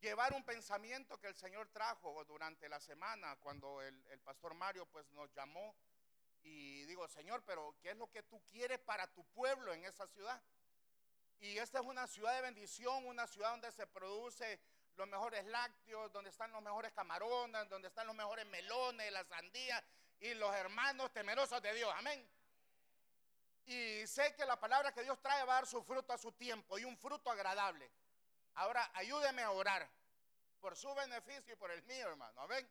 llevar un pensamiento que el Señor trajo durante la semana cuando el, pastor Mario pues nos llamó y digo, Señor, pero ¿qué es lo que tú quieres para tu pueblo en esa ciudad? Y esta es una ciudad de bendición, una ciudad donde se produce los mejores lácteos, donde están los mejores camarones, donde están los mejores melones, las sandías y los hermanos temerosos de Dios. Amén. Y sé que la palabra que Dios trae va a dar su fruto a su tiempo y un fruto agradable. Ahora ayúdeme a orar por su beneficio y por el mío, hermano. Amén.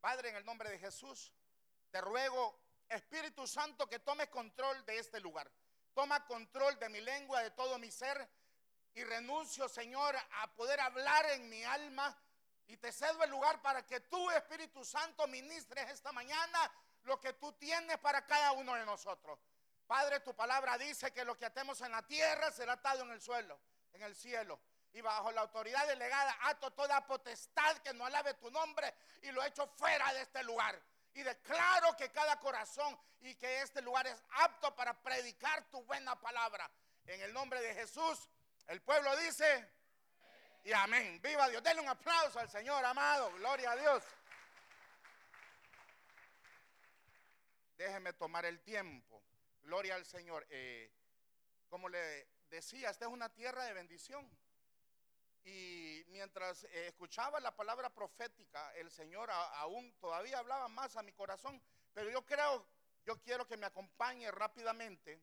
Padre, en el nombre de Jesús, te ruego, Espíritu Santo, que tomes control de este lugar. Toma control de mi lengua, de todo mi ser. Y renuncio, Señor, a poder hablar en mi alma. Y te cedo el lugar para que tú, Espíritu Santo, ministres esta mañana lo que tú tienes para cada uno de nosotros. Padre, tu palabra dice que lo que atemos en la tierra será atado en el suelo, en el cielo. Y bajo la autoridad delegada ato toda potestad que no alabe tu nombre y lo echo fuera de este lugar. Y declaro que cada corazón y que este lugar es apto para predicar tu buena palabra. En el nombre de Jesús, el pueblo dice, y amén. Viva Dios. Denle un aplauso al Señor, amado. Gloria a Dios. Déjeme tomar el tiempo. Gloria al Señor. Eh, como le decía, esta es una tierra de bendición. Y mientras eh, escuchaba la palabra profética, el Señor aún todavía hablaba más a mi corazón. Pero yo creo, yo quiero que me acompañe rápidamente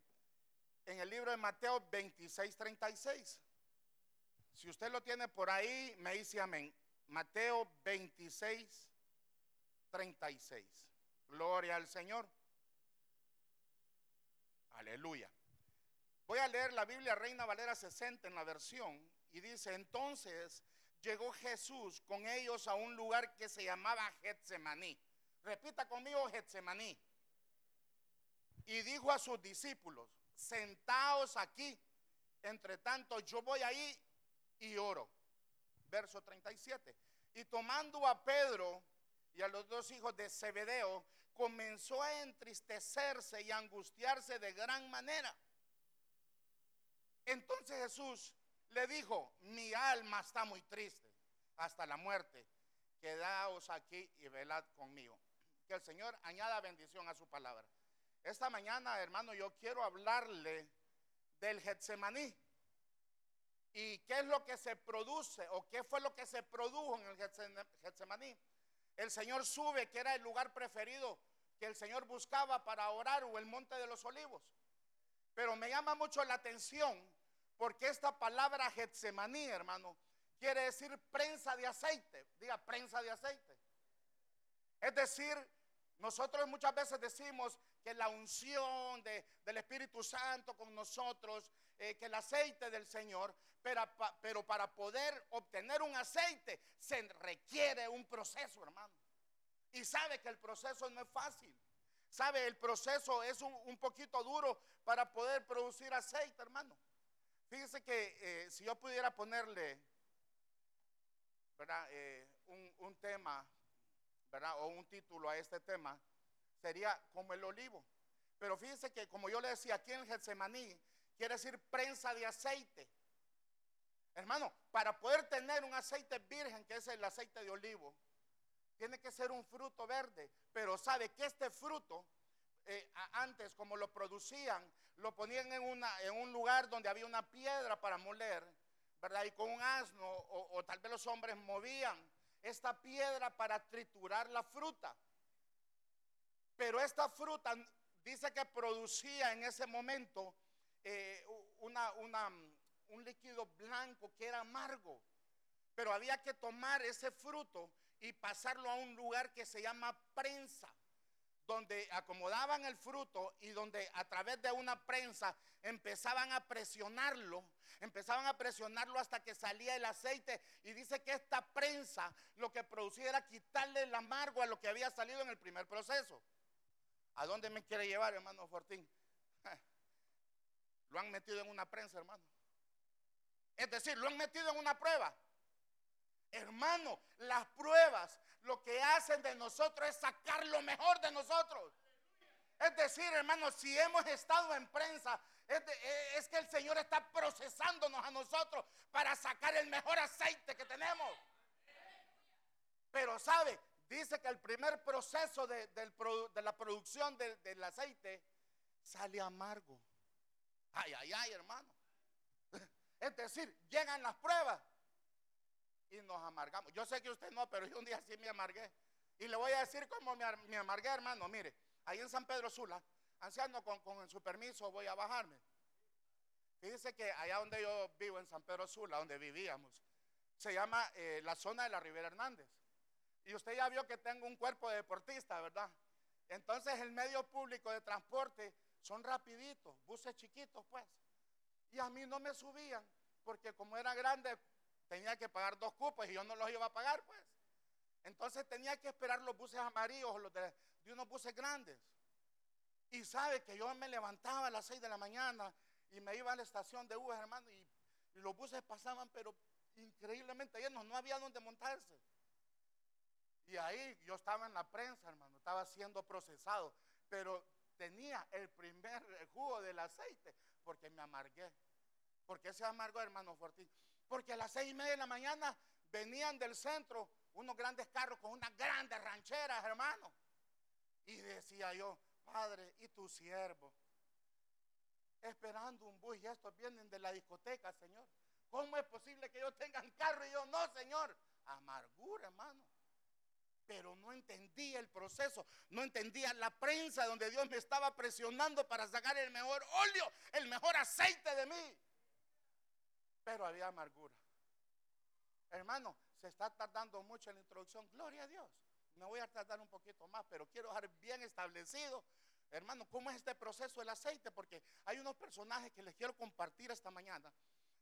en el libro de Mateo 26, 36. Si usted lo tiene por ahí, me dice amén. Mateo 26, 36. Gloria al Señor. Aleluya. Voy a leer la Biblia Reina Valera 60 en la versión y dice, entonces llegó Jesús con ellos a un lugar que se llamaba Getsemaní. Repita conmigo Getsemaní. Y dijo a sus discípulos, sentaos aquí, entre tanto yo voy ahí y oro. Verso 37. Y tomando a Pedro y a los dos hijos de Zebedeo, comenzó a entristecerse y angustiarse de gran manera. Entonces Jesús le dijo, mi alma está muy triste hasta la muerte. Quedaos aquí y velad conmigo. Que el Señor añada bendición a su palabra. Esta mañana, hermano, yo quiero hablarle del Getsemaní. ¿Y qué es lo que se produce o qué fue lo que se produjo en el Getsemaní? El Señor sube, que era el lugar preferido que el Señor buscaba para orar o el monte de los olivos. Pero me llama mucho la atención porque esta palabra Getsemaní, hermano, quiere decir prensa de aceite. Diga prensa de aceite. Es decir, nosotros muchas veces decimos que la unción del Espíritu Santo con nosotros, eh, que el aceite del Señor, pero, para poder obtener un aceite se requiere un proceso, hermano. Y sabe que el proceso no es fácil. Sabe, el proceso es un, poquito duro para poder producir aceite, hermano. Fíjese que eh, si yo pudiera ponerle. Eh, un, tema. O un título a este tema, sería como el olivo. Pero fíjese que, como yo le decía, aquí en Getsemaní, quiere decir prensa de aceite. Hermano, para poder tener un aceite virgen, que es el aceite de olivo, tiene que ser un fruto verde, pero sabe que este fruto, eh, antes como lo producían, lo ponían en, un lugar donde había una piedra para moler, ¿verdad? Y con un asno, o, tal vez los hombres movían esta piedra para triturar la fruta. Pero esta fruta dice que producía en ese momento eh, un líquido blanco que era amargo. Pero había que tomar ese fruto y pasarlo a un lugar que se llama prensa, donde acomodaban el fruto y donde a través de una prensa empezaban a presionarlo, empezaban a presionarlo hasta que salía el aceite. Y dice que esta prensa lo que producía era quitarle el amargo a lo que había salido en el primer proceso. ¿A dónde me quiere llevar, hermano Fortín? Lo han metido en una prensa, hermano. Es decir, lo han metido en una prueba. Hermano, las pruebas lo que hacen de nosotros es sacar lo mejor de nosotros. Es decir, hermano, si hemos estado en prensa, Es, que el Señor está procesándonos a nosotros para sacar el mejor aceite que tenemos. Pero sabe, dice que el primer proceso de, la producción del aceite sale amargo. Ay, ay, ay, hermano. Es decir, llegan las pruebas y nos amargamos. Yo sé que usted no, pero yo un día sí me amargué. Y le voy a decir cómo me, amargué, hermano. Mire, ahí en San Pedro Sula, anciano, con, con su permiso voy a bajarme. Fíjese que allá donde yo vivo, en San Pedro Sula, donde vivíamos, se llama eh, la zona de la Rivera Hernández. Y usted ya vio que tengo un cuerpo de deportista, ¿verdad? Entonces el medio público de transporte son rapiditos, buses chiquitos, pues. Y a mí no me subían, porque como era grande, tenía que pagar dos cupos y yo no los iba a pagar, pues. Entonces tenía que esperar los buses amarillos los de, unos buses grandes. Y sabe que yo me levantaba a las 6 de la mañana y me iba a la estación de Uber, hermano, y, los buses pasaban, pero increíblemente llenos, no había donde montarse. Y ahí yo estaba en la prensa, hermano, estaba siendo procesado, pero tenía el primer jugo del aceite porque me amargué. Porque se amargó, hermano Fortín. Porque a las seis y media de la mañana venían del centro unos grandes carros con unas grandes rancheras, hermano. Y decía yo, Padre, ¿y tu siervo? Esperando un bus y estos vienen de la discoteca, Señor. ¿Cómo es posible que yo tenga carro y yo no, Señor? Amargura, hermano. Pero no entendía el proceso, no entendía la prensa donde Dios me estaba presionando para sacar el mejor óleo, el mejor aceite de mí. Pero había amargura. Hermano, se está tardando mucho en la introducción. Gloria a Dios. Me voy a tardar un poquito más, pero quiero dejar bien establecido, hermano, cómo es este proceso del aceite, porque hay unos personajes que les quiero compartir esta mañana,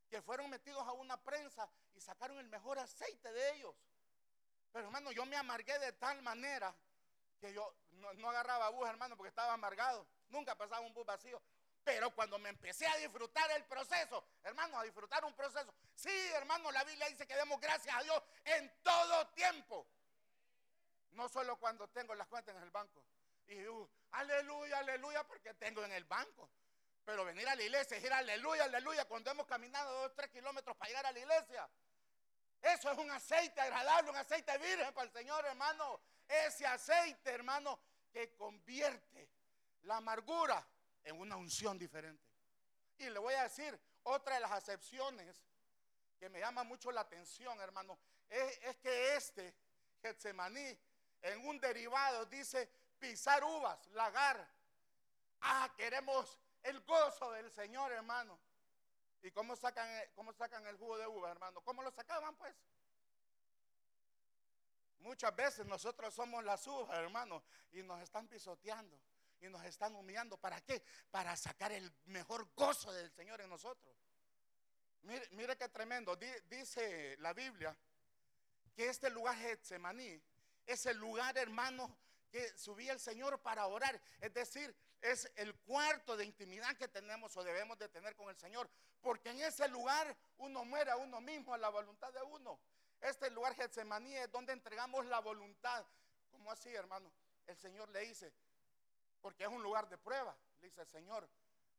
que fueron metidos a una prensa y sacaron el mejor aceite de ellos. Pero hermano, yo me amargué de tal manera que yo no, no agarraba bus, hermano, porque estaba amargado. Nunca pasaba un bus vacío. Pero cuando me empecé a disfrutar el proceso, hermano, a disfrutar un proceso. Sí, hermano, la Biblia dice que demos gracias a Dios en todo tiempo. No solo cuando tengo las cuentas en el banco. Y uh, aleluya, aleluya, porque tengo en el banco. Pero venir a la iglesia y decir aleluya, aleluya, cuando hemos caminado dos, tres kilómetros para llegar a la iglesia. Eso es un aceite agradable, un aceite virgen para el Señor, hermano. Ese aceite, hermano, que convierte la amargura en una unción diferente. Y le voy a decir, otra de las acepciones que me llama mucho la atención, hermano, es, que este, Getsemaní, en un derivado dice pisar uvas, lagar. Ah, queremos el gozo del Señor, hermano. ¿Y cómo sacan, cómo sacan el jugo de uva, hermano? ¿Cómo lo sacaban, pues? Muchas veces nosotros somos las uvas, hermano, y nos están pisoteando y nos están humillando. ¿Para qué? Para sacar el mejor gozo del Señor en nosotros. Mire, mire qué tremendo. Dice la Biblia que este lugar Getsemaní es el lugar, hermano, que subía el Señor para orar. Es decir, es el cuarto de intimidad que tenemos o debemos de tener con el Señor. Porque en ese lugar uno muere a uno mismo, a la voluntad de uno. Este lugar Getsemaní es donde entregamos la voluntad. ¿Cómo así, hermano? El Señor le dice, porque es un lugar de prueba. Dice, Señor,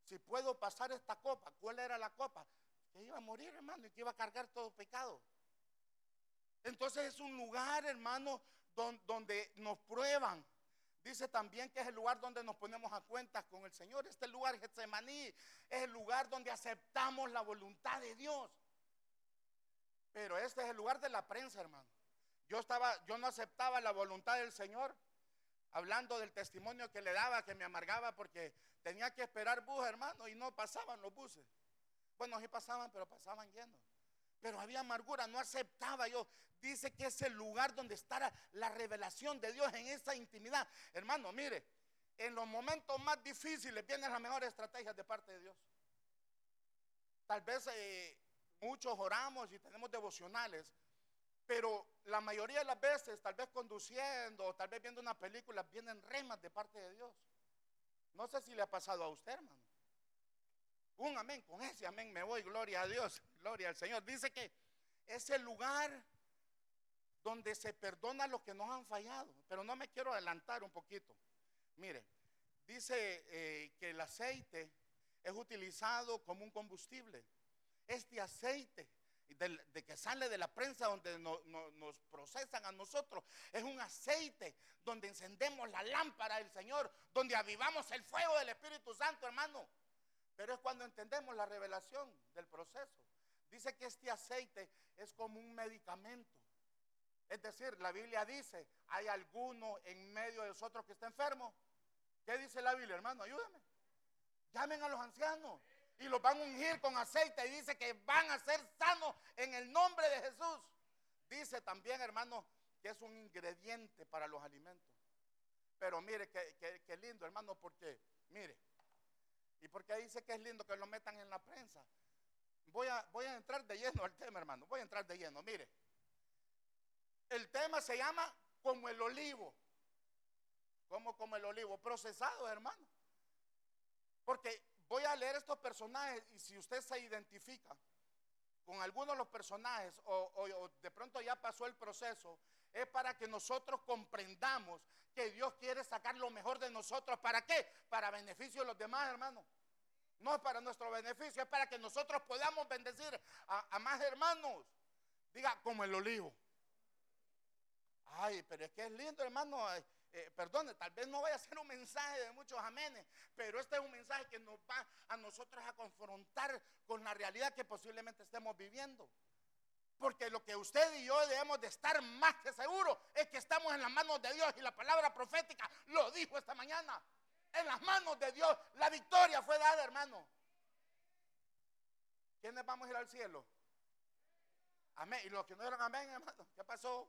si puedo pasar esta copa, ¿cuál era la copa? Que iba a morir, hermano, y que iba a cargar todo pecado. Entonces es un lugar, hermano, donde, nos prueban. Dice también que es el lugar donde nos ponemos a cuentas con el Señor. Este lugar, Getsemaní, es el lugar donde aceptamos la voluntad de Dios. Pero este es el lugar de la prensa, hermano. Yo estaba, yo no aceptaba la voluntad del Señor hablando del testimonio que le daba, que me amargaba porque tenía que esperar bus, hermano, y no pasaban los buses. Bueno, sí pasaban, pero pasaban llenos. Pero había amargura, no aceptaba yo. Dice que es el lugar donde estará la revelación de Dios en esa intimidad. Hermano, mire, en los momentos más difíciles vienen las mejores estrategias de parte de Dios. Tal vez eh, muchos oramos y tenemos devocionales, pero la mayoría de las veces, tal vez conduciendo o tal vez viendo una película, vienen remas de parte de Dios. No sé si le ha pasado a usted, hermano. Un amén, con ese amén me voy, gloria a Dios, gloria al Señor. Dice que es el lugar donde se perdona lo que nos han fallado. Pero no me quiero adelantar un poquito. Mire, dice eh, que el aceite es utilizado como un combustible. Este aceite de, que sale de la prensa donde nos procesan a nosotros. Es un aceite donde encendemos la lámpara del Señor, donde avivamos el fuego del Espíritu Santo, hermano. Pero es cuando entendemos la revelación del proceso. Dice que este aceite es como un medicamento. Es decir, la Biblia dice, hay alguno en medio de nosotros que está enfermo. ¿Qué dice la Biblia, hermano? Ayúdame. Llamen a los ancianos y los van a ungir con aceite y dice que van a ser sanos en el nombre de Jesús. Dice también, hermano, que es un ingrediente para los alimentos. Pero mire, qué, lindo, hermano, porque, mire, y porque dice que es lindo que lo metan en la prensa. Voy a, voy a entrar de lleno al tema, hermano. Voy a entrar de lleno. Mire, el tema se llama como el olivo. Como como el olivo, procesado, hermano. Porque voy a leer estos personajes y si usted se identifica con algunos de los personajes o, de pronto ya pasó el proceso, es para que nosotros comprendamos que Dios quiere sacar lo mejor de nosotros. ¿Para qué? Para beneficio de los demás, hermanos. No es para nuestro beneficio, es para que nosotros podamos bendecir a, a más hermanos. Diga, como el olivo. Ay, pero es que es lindo, hermano. Eh, perdone, tal vez no vaya a ser un mensaje de muchos amenes, pero este es un mensaje que nos va a nosotros a confrontar con la realidad que posiblemente estemos viviendo. Porque lo que usted y yo debemos de estar más que seguros es que estamos en las manos de Dios y la palabra profética lo dijo esta mañana. En las manos de Dios la victoria fue dada, hermano. ¿Quiénes vamos a ir al cielo? Amén. Y los que no eran amén, hermano, ¿qué pasó?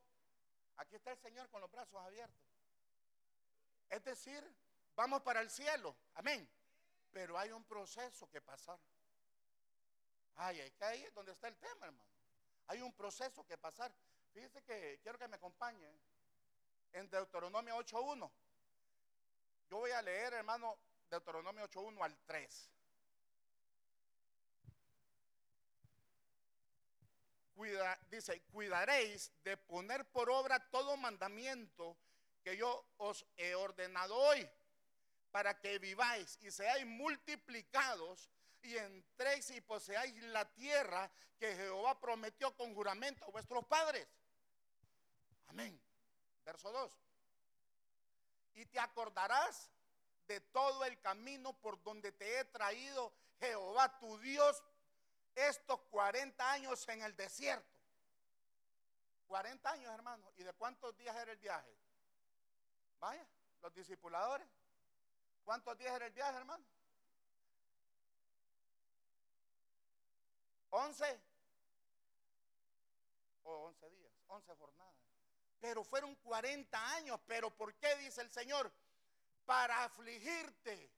Aquí está el Señor con los brazos abiertos. Es decir, vamos para el cielo. Amén. Pero hay un proceso que pasar. Ay, que ahí es donde está el tema, hermano. Hay un proceso que pasar. Fíjese que quiero que me acompañe en Deuteronomio 8.1. Yo voy a leer, hermano, Deuteronomio 8.1 al 3. dice, cuidaréis de poner por obra todo mandamiento que yo os he ordenado hoy, para que viváis y seáis multiplicados y entréis y poseáis la tierra que Jehová prometió con juramento a vuestros padres. Amén. Verso 2. Y te acordarás de todo el camino por donde te he traído Jehová tu Dios estos 40 años en el desierto. 40 años, hermano. ¿Y de cuántos días era el viaje? Vaya, los discipuladores. ¿Cuántos días era el viaje, hermano? ¿Once? O once días, once jornadas. Pero fueron 40 años. ¿Pero por qué dice el Señor? Para afligirte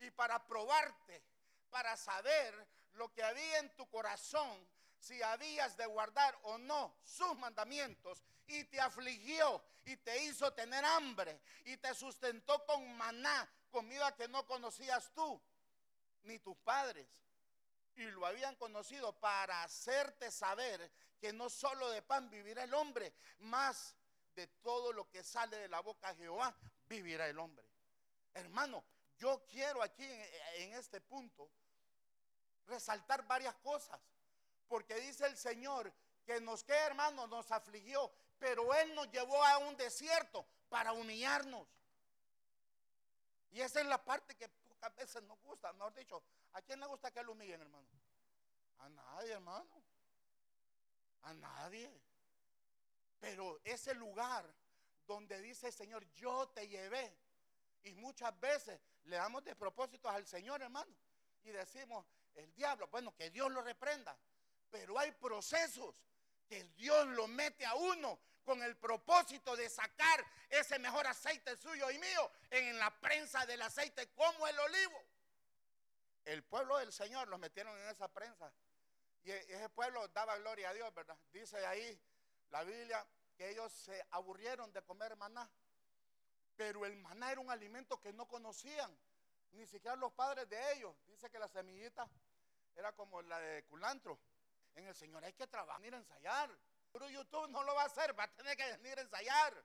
y para probarte, para saber lo que había en tu corazón, si habías de guardar o no sus mandamientos y te afligió y te hizo tener hambre y te sustentó con maná, comida que no conocías tú ni tus padres. Y lo habían conocido para hacerte saber que no solo de pan vivirá el hombre, más de todo lo que sale de la boca de Jehová vivirá el hombre. Hermano, yo quiero aquí en, este punto resaltar varias cosas, porque dice el Señor que nos que hermano nos afligió pero Él nos llevó a un desierto para humillarnos. Y esa es la parte que pocas veces nos gusta. Mejor dicho, ¿a quién le gusta que lo humillen, hermano? A nadie, hermano. A nadie. Pero ese lugar donde dice el Señor, yo te llevé. Y muchas veces le damos de propósitos al Señor, hermano. Y decimos, el diablo, bueno, que Dios lo reprenda. Pero hay procesos que Dios lo mete a uno con el propósito de sacar ese mejor aceite suyo y mío en la prensa del aceite como el olivo. El pueblo del Señor los metieron en esa prensa. Y e, ese pueblo daba gloria a Dios, ¿verdad? Dice ahí la Biblia que ellos se aburrieron de comer maná. Pero el maná era un alimento que no conocían, ni siquiera los padres de ellos. Dice que la semillita era como la de culantro. En el Señor hay que trabajar, ir a ensayar. Pero YouTube no lo va a hacer, va a tener que venir a ensayar.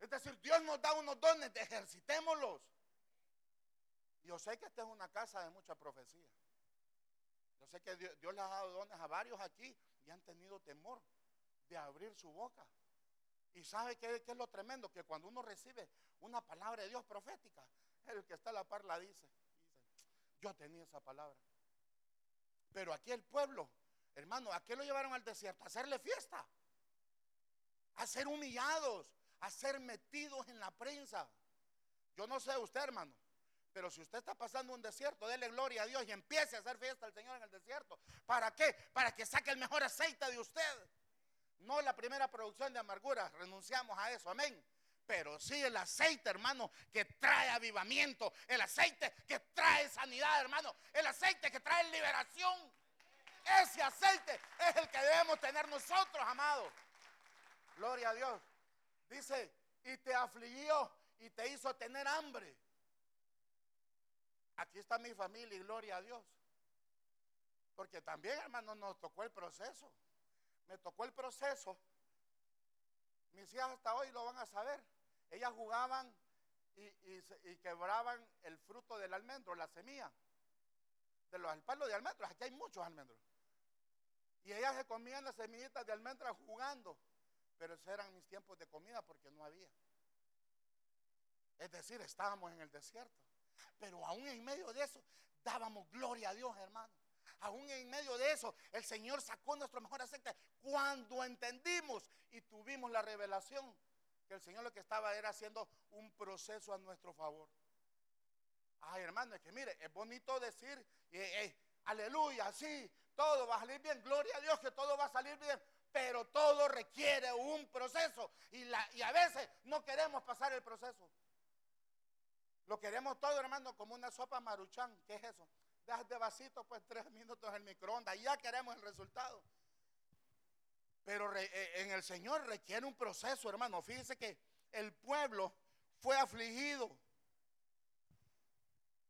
Es decir, Dios nos da unos dones, ejercitémoslos. Yo sé que esta es una casa de mucha profecía. Yo sé que Dios, les ha dado dones a varios aquí y han tenido temor de abrir su boca. Y sabe qué, es lo tremendo, que cuando uno recibe una palabra de Dios profética, el que está a la par la dice. Yo tenía esa palabra. Pero aquí el pueblo, hermano, ¿a qué lo llevaron al desierto? A hacerle fiesta. A ser humillados, a ser metidos en la prensa. Yo no sé usted, hermano, pero si usted está pasando un desierto, dele gloria a Dios y empiece a hacer fiesta al Señor en el desierto. ¿Para qué? Para que saque el mejor aceite de usted. No la primera producción de amargura, renunciamos a eso, amén. Pero sí el aceite, hermano, que trae avivamiento, el aceite que trae sanidad, hermano, el aceite que trae liberación. Ese aceite es el que debemos tener nosotros, amados. Gloria a Dios. Dice, y te afligió y te hizo tener hambre. Aquí está mi familia y gloria a Dios. Porque también, hermano, nos tocó el proceso. Me tocó el proceso. Mis hijas hasta hoy lo van a saber. Ellas jugaban y, quebraban el fruto del almendro, la semilla. De los palos de almendros. Aquí hay muchos almendros. Y ellas se comían las semillitas de almendras jugando. Pero esos eran mis tiempos de comida porque no había. Es decir, estábamos en el desierto. Pero aún en medio de eso, dábamos gloria a Dios, hermano. Aún en medio de eso, el Señor sacó nuestro mejor aceite. Cuando entendimos y tuvimos la revelación que el Señor lo que estaba era haciendo un proceso a nuestro favor. Ay, hermano, es que mire, es bonito decir, eh, eh, aleluya, sí, todo va a salir bien, gloria a Dios que todo va a salir bien, pero todo requiere un proceso y, y a veces no queremos pasar el proceso. Lo queremos todo, hermano, como una sopa maruchán. ¿Qué es eso? Dejas de vasito, pues tres minutos en el microondas. Y ya queremos el resultado. Pero eh, en el Señor requiere un proceso, hermano. Fíjense que el pueblo fue afligido.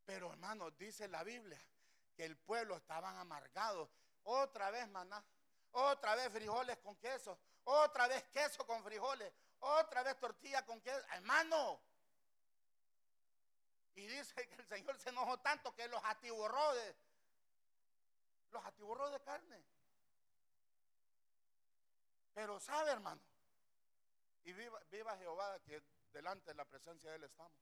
Pero, hermano, dice la Biblia que el pueblo estaban amargados. Otra vez maná, otra vez frijoles con queso, otra vez queso con frijoles, otra vez tortilla con queso. Hermano, y dice que el Señor se enojó tanto que los atiborró de, los atiborró de carne. Pero sabe, hermano, y viva, Jehová que delante de la presencia de Él estamos.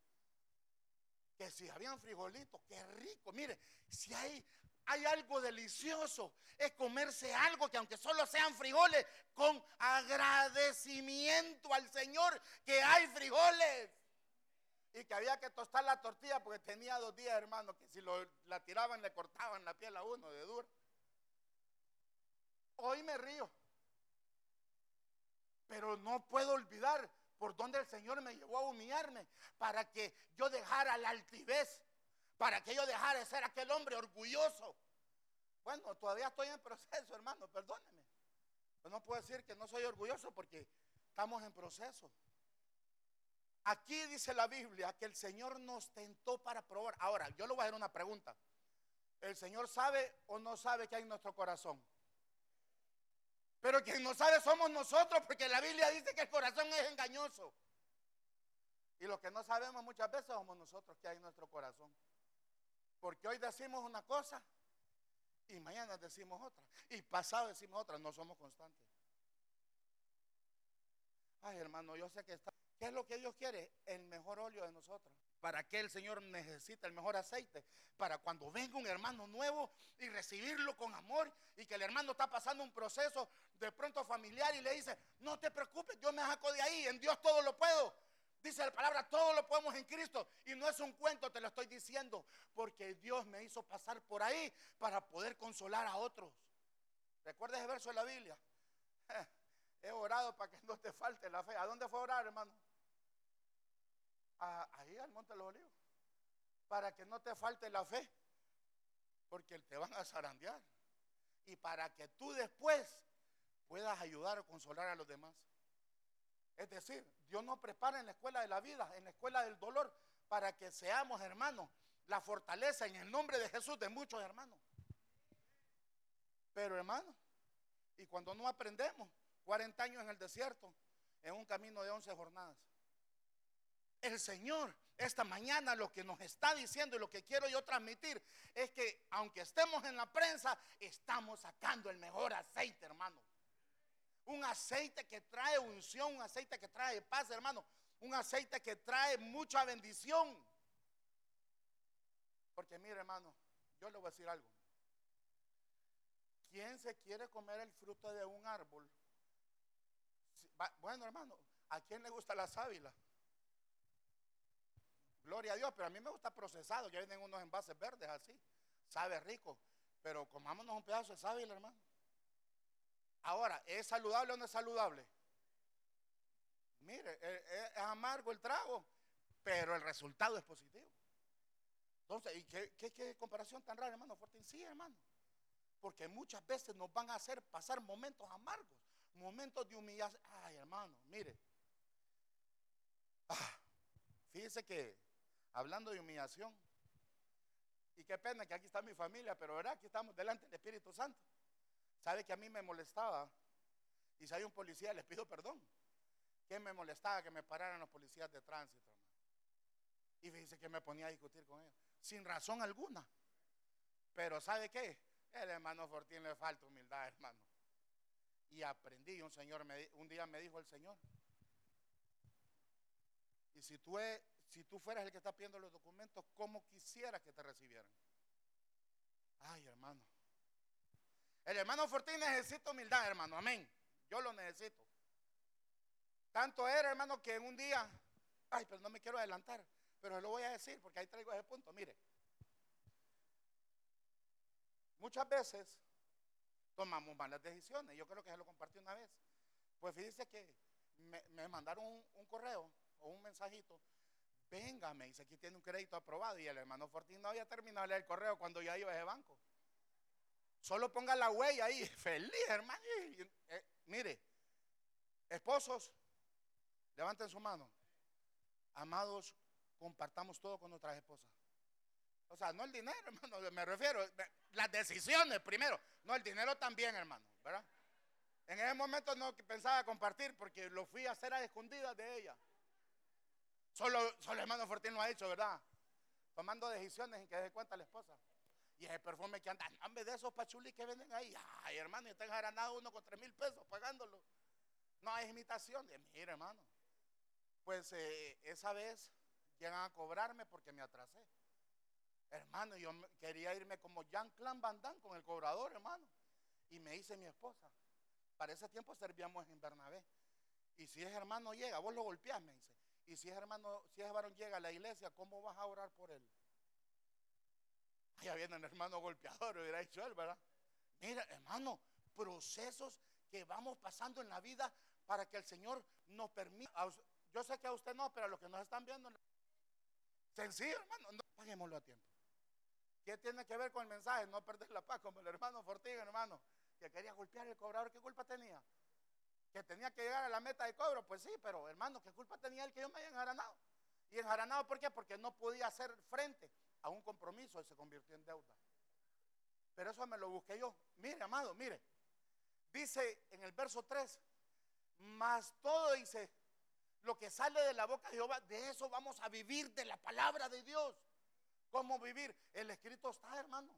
Que si habían frijolitos, qué rico. Mire, si hay, hay algo delicioso, es comerse algo que aunque solo sean frijoles, con agradecimiento al Señor que hay frijoles y que había que tostar la tortilla porque tenía dos días, hermano, que si la tiraban le cortaban la piel a uno de duro. Hoy me río, pero no puedo olvidar por donde el Señor me llevó a humillarme para que yo dejara la altivez, para que yo dejara de ser aquel hombre orgulloso. Bueno, todavía estoy en proceso, hermano, perdóneme. Pero no puedo decir que no soy orgulloso porque estamos en proceso. Aquí dice la Biblia que el Señor nos tentó para probar. Ahora, yo le voy a hacer una pregunta. ¿El Señor sabe o no sabe que hay en nuestro corazón? Pero quien no sabe somos nosotros, porque la Biblia dice que el corazón es engañoso. Y lo que no sabemos muchas veces somos nosotros que hay en nuestro corazón. Porque hoy decimos una cosa y mañana decimos otra. Y pasado decimos otra. No somos constantes. Ay, hermano, yo sé que está. ¿Qué es lo que Dios quiere? El mejor óleo de nosotros. ¿Para qué el Señor necesita el mejor aceite? Para cuando venga un hermano nuevo y recibirlo con amor y que el hermano está pasando un proceso de pronto familiar y le dice, no te preocupes, yo me saco de ahí, en Dios todo lo puedo. Dice la palabra, todo lo podemos en Cristo. Y no es un cuento, te lo estoy diciendo, porque Dios me hizo pasar por ahí para poder consolar a otros. ¿Recuerdas ese verso de la Biblia? He orado para que no te falte la fe. ¿A dónde fue a orar, hermano? Ahí al Monte de los Olivos, para que no te falte la fe, porque te van a zarandear. Y para que tú después puedas ayudar o consolar a los demás. Es decir, Dios nos prepara en la escuela de la vida, en la escuela del dolor, para que seamos hermanos, la fortaleza en el nombre de Jesús de muchos hermanos. Pero hermano, y cuando no aprendemos, 40 años en el desierto, en un camino de 11 jornadas. El Señor esta mañana lo que nos está diciendo y lo que quiero yo transmitir es que aunque estemos en la prensa, estamos sacando el mejor aceite, hermano. Un aceite que trae unción, un aceite que trae paz, hermano. Un aceite que trae mucha bendición. Porque mire, hermano, yo le voy a decir algo. ¿Quién se quiere comer el fruto de un árbol? Bueno, hermano, ¿a quién le gusta la sábila? Gloria a Dios, pero a mí me gusta procesado. Ya vienen unos envases verdes así. Sabe rico. Pero comámonos un pedazo de sábila, hermano. Ahora, ¿es saludable o no es saludable? Mire, e, e, es, amargo el trago, pero el resultado es positivo. Entonces, ¿y qué, comparación tan rara, hermano? Fuerte en sí, hermano. Porque muchas veces nos van a hacer pasar momentos amargos, momentos de humillación. Ay, hermano, mire. Ah, fíjese que hablando de humillación, y qué pena que aquí está mi familia, pero verdad, aquí estamos delante del Espíritu Santo. ¿Sabe que a mí me molestaba? Y si hay un policía, les pido perdón. Que me molestaba que me pararan los policías de tránsito, hermano. Y dice que me ponía a discutir con ellos. Sin razón alguna. Pero ¿sabe qué? El hermano Fortín le falta humildad, hermano. Y aprendí. Un, señor un día me dijo el Señor. Y si tú, si tú fueras el que está pidiendo los documentos, ¿cómo quisiera que te recibieran? Ay, hermano. El hermano Fortín necesita humildad, hermano. Amén. Yo lo necesito. Tanto era, hermano, que en un día, ay, pero no me quiero adelantar, pero lo voy a decir porque ahí traigo ese punto. Mire, muchas veces tomamos malas decisiones. Yo creo que se lo compartí una vez. Pues fíjese que me, mandaron un, correo o un mensajito. Venga, me dice, aquí tiene un crédito aprobado. Y el hermano Fortín no había terminado de leer el correo cuando ya iba a ese banco. Solo ponga la huella ahí. Feliz, hermano. Eh, mire, esposos, levanten su mano. Amados, compartamos todo con nuestras esposas. O sea, no el dinero, hermano, me refiero, las decisiones primero, no el dinero también, hermano, ¿verdad? En ese momento no pensaba compartir porque lo fui a hacer a escondidas de ella. Solo, solo hermano Fortín lo ha hecho, ¿verdad? Tomando decisiones en que dé cuenta la esposa. Y ese perfume que anda, vez de esos pachulis que venden ahí. Ay, hermano, y está enjaranado uno con tres mil pesos pagándolo. No hay imitación. de mire, hermano. Pues eh, esa vez llegan a cobrarme porque me atrasé. Hermano, yo quería irme como Jean Clan Van con el cobrador, hermano. Y me dice mi esposa. Para ese tiempo servíamos en Bernabé. Y si ese hermano llega, vos lo golpeás, me dice. Y si ese hermano, si ese varón llega a la iglesia, ¿cómo vas a orar por él? Ya viene el hermano golpeador, hubiera dicho él, ¿verdad? Mira, hermano, procesos que vamos pasando en la vida para que el Señor nos permita. Yo sé que a usted no, pero a los que nos están viendo. Sencillo, hermano, no paguémoslo a tiempo. ¿Qué tiene que ver con el mensaje? No perder la paz, como el hermano Fortín, hermano, que quería golpear el cobrador. ¿Qué culpa tenía? Que tenía que llegar a la meta de cobro. Pues sí, pero hermano, ¿qué culpa tenía él que yo me haya enjaranado? ¿Y enjaranado por qué? Porque no podía hacer frente a un compromiso y se convirtió en deuda. Pero eso me lo busqué yo. Mire, amado, mire. Dice en el verso 3, más todo dice, lo que sale de la boca de Jehová, de eso vamos a vivir, de la palabra de Dios. ¿Cómo vivir? El escrito está, hermano.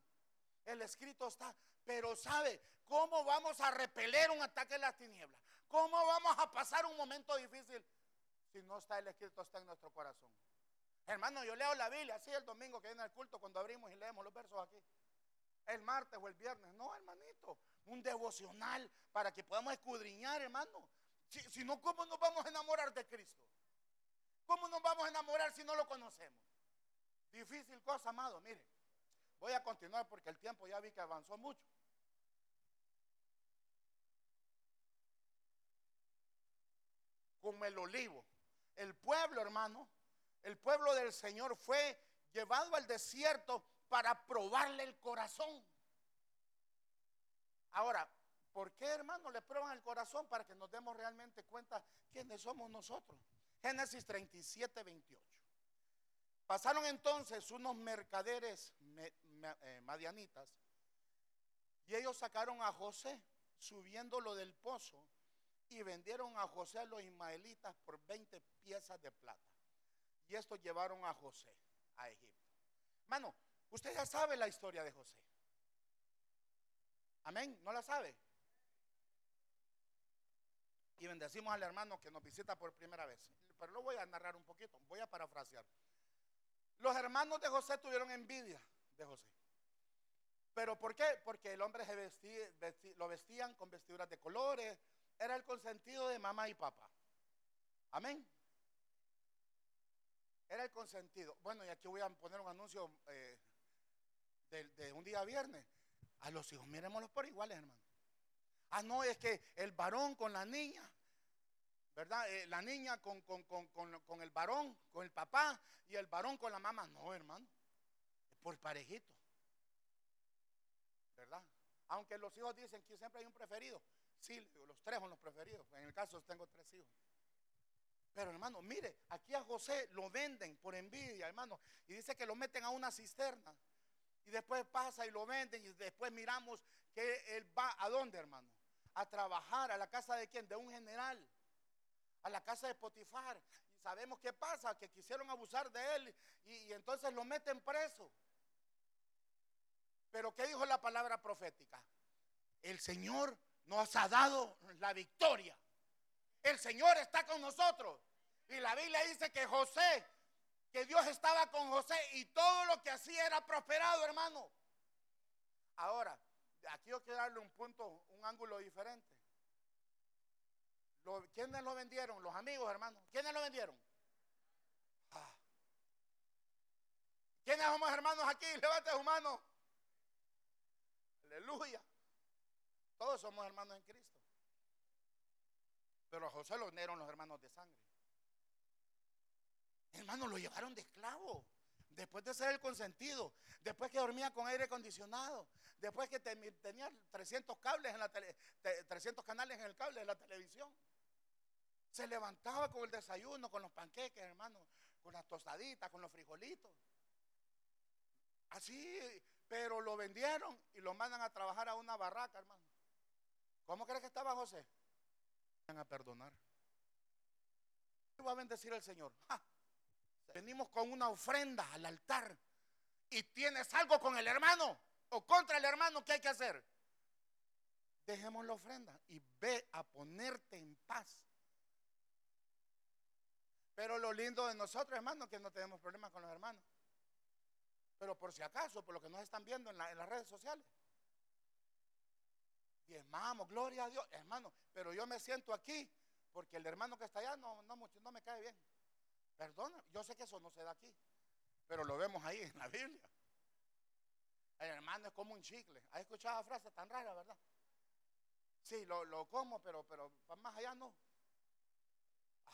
El escrito está. Pero ¿sabe cómo vamos a repeler un ataque de las tinieblas? ¿Cómo vamos a pasar un momento difícil si no está el escrito, está en nuestro corazón? Hermano, yo leo la Biblia así el domingo que viene al culto cuando abrimos y leemos los versos aquí. El martes o el viernes. No, hermanito. Un devocional para que podamos escudriñar, hermano. Si, no, ¿cómo nos vamos a enamorar de Cristo? ¿Cómo nos vamos a enamorar si no lo conocemos? Difícil cosa, amado. Mire, voy a continuar porque el tiempo ya vi que avanzó mucho. Como el olivo. El pueblo, hermano, el pueblo del Señor fue llevado al desierto para probarle el corazón. Ahora, ¿por qué hermano le prueban el corazón? Para que nos demos realmente cuenta quiénes somos nosotros. Génesis 37, 28. Pasaron entonces unos mercaderes eh, madianitas y ellos sacaron a José subiéndolo del pozo y vendieron a José a los ismaelitas por 20 piezas de plata. Y estos llevaron a José a Egipto. Hermano, usted ya sabe la historia de José. Amén, ¿no la sabe? Y bendecimos al hermano que nos visita por primera vez. Pero lo voy a narrar un poquito, voy a parafrasear. Los hermanos de José tuvieron envidia de José. ¿Pero por qué? Porque el hombre se vestía, lo vestían con vestiduras de colores. Era el consentido de mamá y papá. Amén. Era el consentido. Bueno, y aquí voy a poner un anuncio eh, de, un día viernes. A los hijos, miremoslos por iguales, hermano. Ah, no, es que el varón con la niña, ¿verdad? Eh, la niña con, con, con, el varón, con el papá, y el varón con la mamá. No, hermano. Es por parejito. ¿verdad? Aunque los hijos dicen que siempre hay un preferido. Sí, los tres son los preferidos. En el caso tengo tres hijos. Pero hermano, mire, aquí a José lo venden por envidia, hermano. Y dice que lo meten a una cisterna. Y después pasa y lo venden. Y después miramos que él va a dónde, hermano? A trabajar a la casa de quién? De un general. A la casa de Potifar. Y sabemos qué pasa, que quisieron abusar de él. Y, y entonces lo meten preso. Pero ¿qué dijo la palabra profética? El Señor nos ha dado la victoria. El Señor está con nosotros. Y la Biblia dice que José, que Dios estaba con José y todo lo que hacía era prosperado, hermano. Ahora, aquí yo quiero darle un punto, un ángulo diferente. ¿Quiénes lo vendieron? Los amigos, hermano. ¿Quiénes lo vendieron? Ah. ¿Quiénes somos hermanos aquí? Levante su mano. Aleluya. Todos somos hermanos en Cristo. Pero a José lo unieron los hermanos de sangre. Hermanos, lo llevaron de esclavo. Después de ser el consentido, después que dormía con aire acondicionado, después que tenía 300 cables en la 300 canales en el cable de la televisión. Se levantaba con el desayuno, con los panqueques, hermano, con las tostaditas, con los frijolitos. Así pero lo vendieron y lo mandan a trabajar a una barraca, hermano. ¿Cómo crees que estaba José? Van a perdonar. ¿Qué va a bendecir el Señor? Venimos con una ofrenda al altar y tienes algo con el hermano o contra el hermano, ¿qué hay que hacer? Dejemos la ofrenda y ve a ponerte en paz. Pero lo lindo de nosotros, hermano, es que no tenemos problemas con los hermanos. Pero por si acaso, por lo que nos están viendo en, las redes sociales. Diezmamos, gloria a Dios, hermano. Pero yo me siento aquí porque el hermano que está allá no, no, no me cae bien. Perdona, yo sé que eso no se da aquí, pero lo vemos ahí en la Biblia. El hermano es como un chicle. ¿Has escuchado esa frase tan rara, verdad? Sí, lo, lo como, pero, pero más allá no.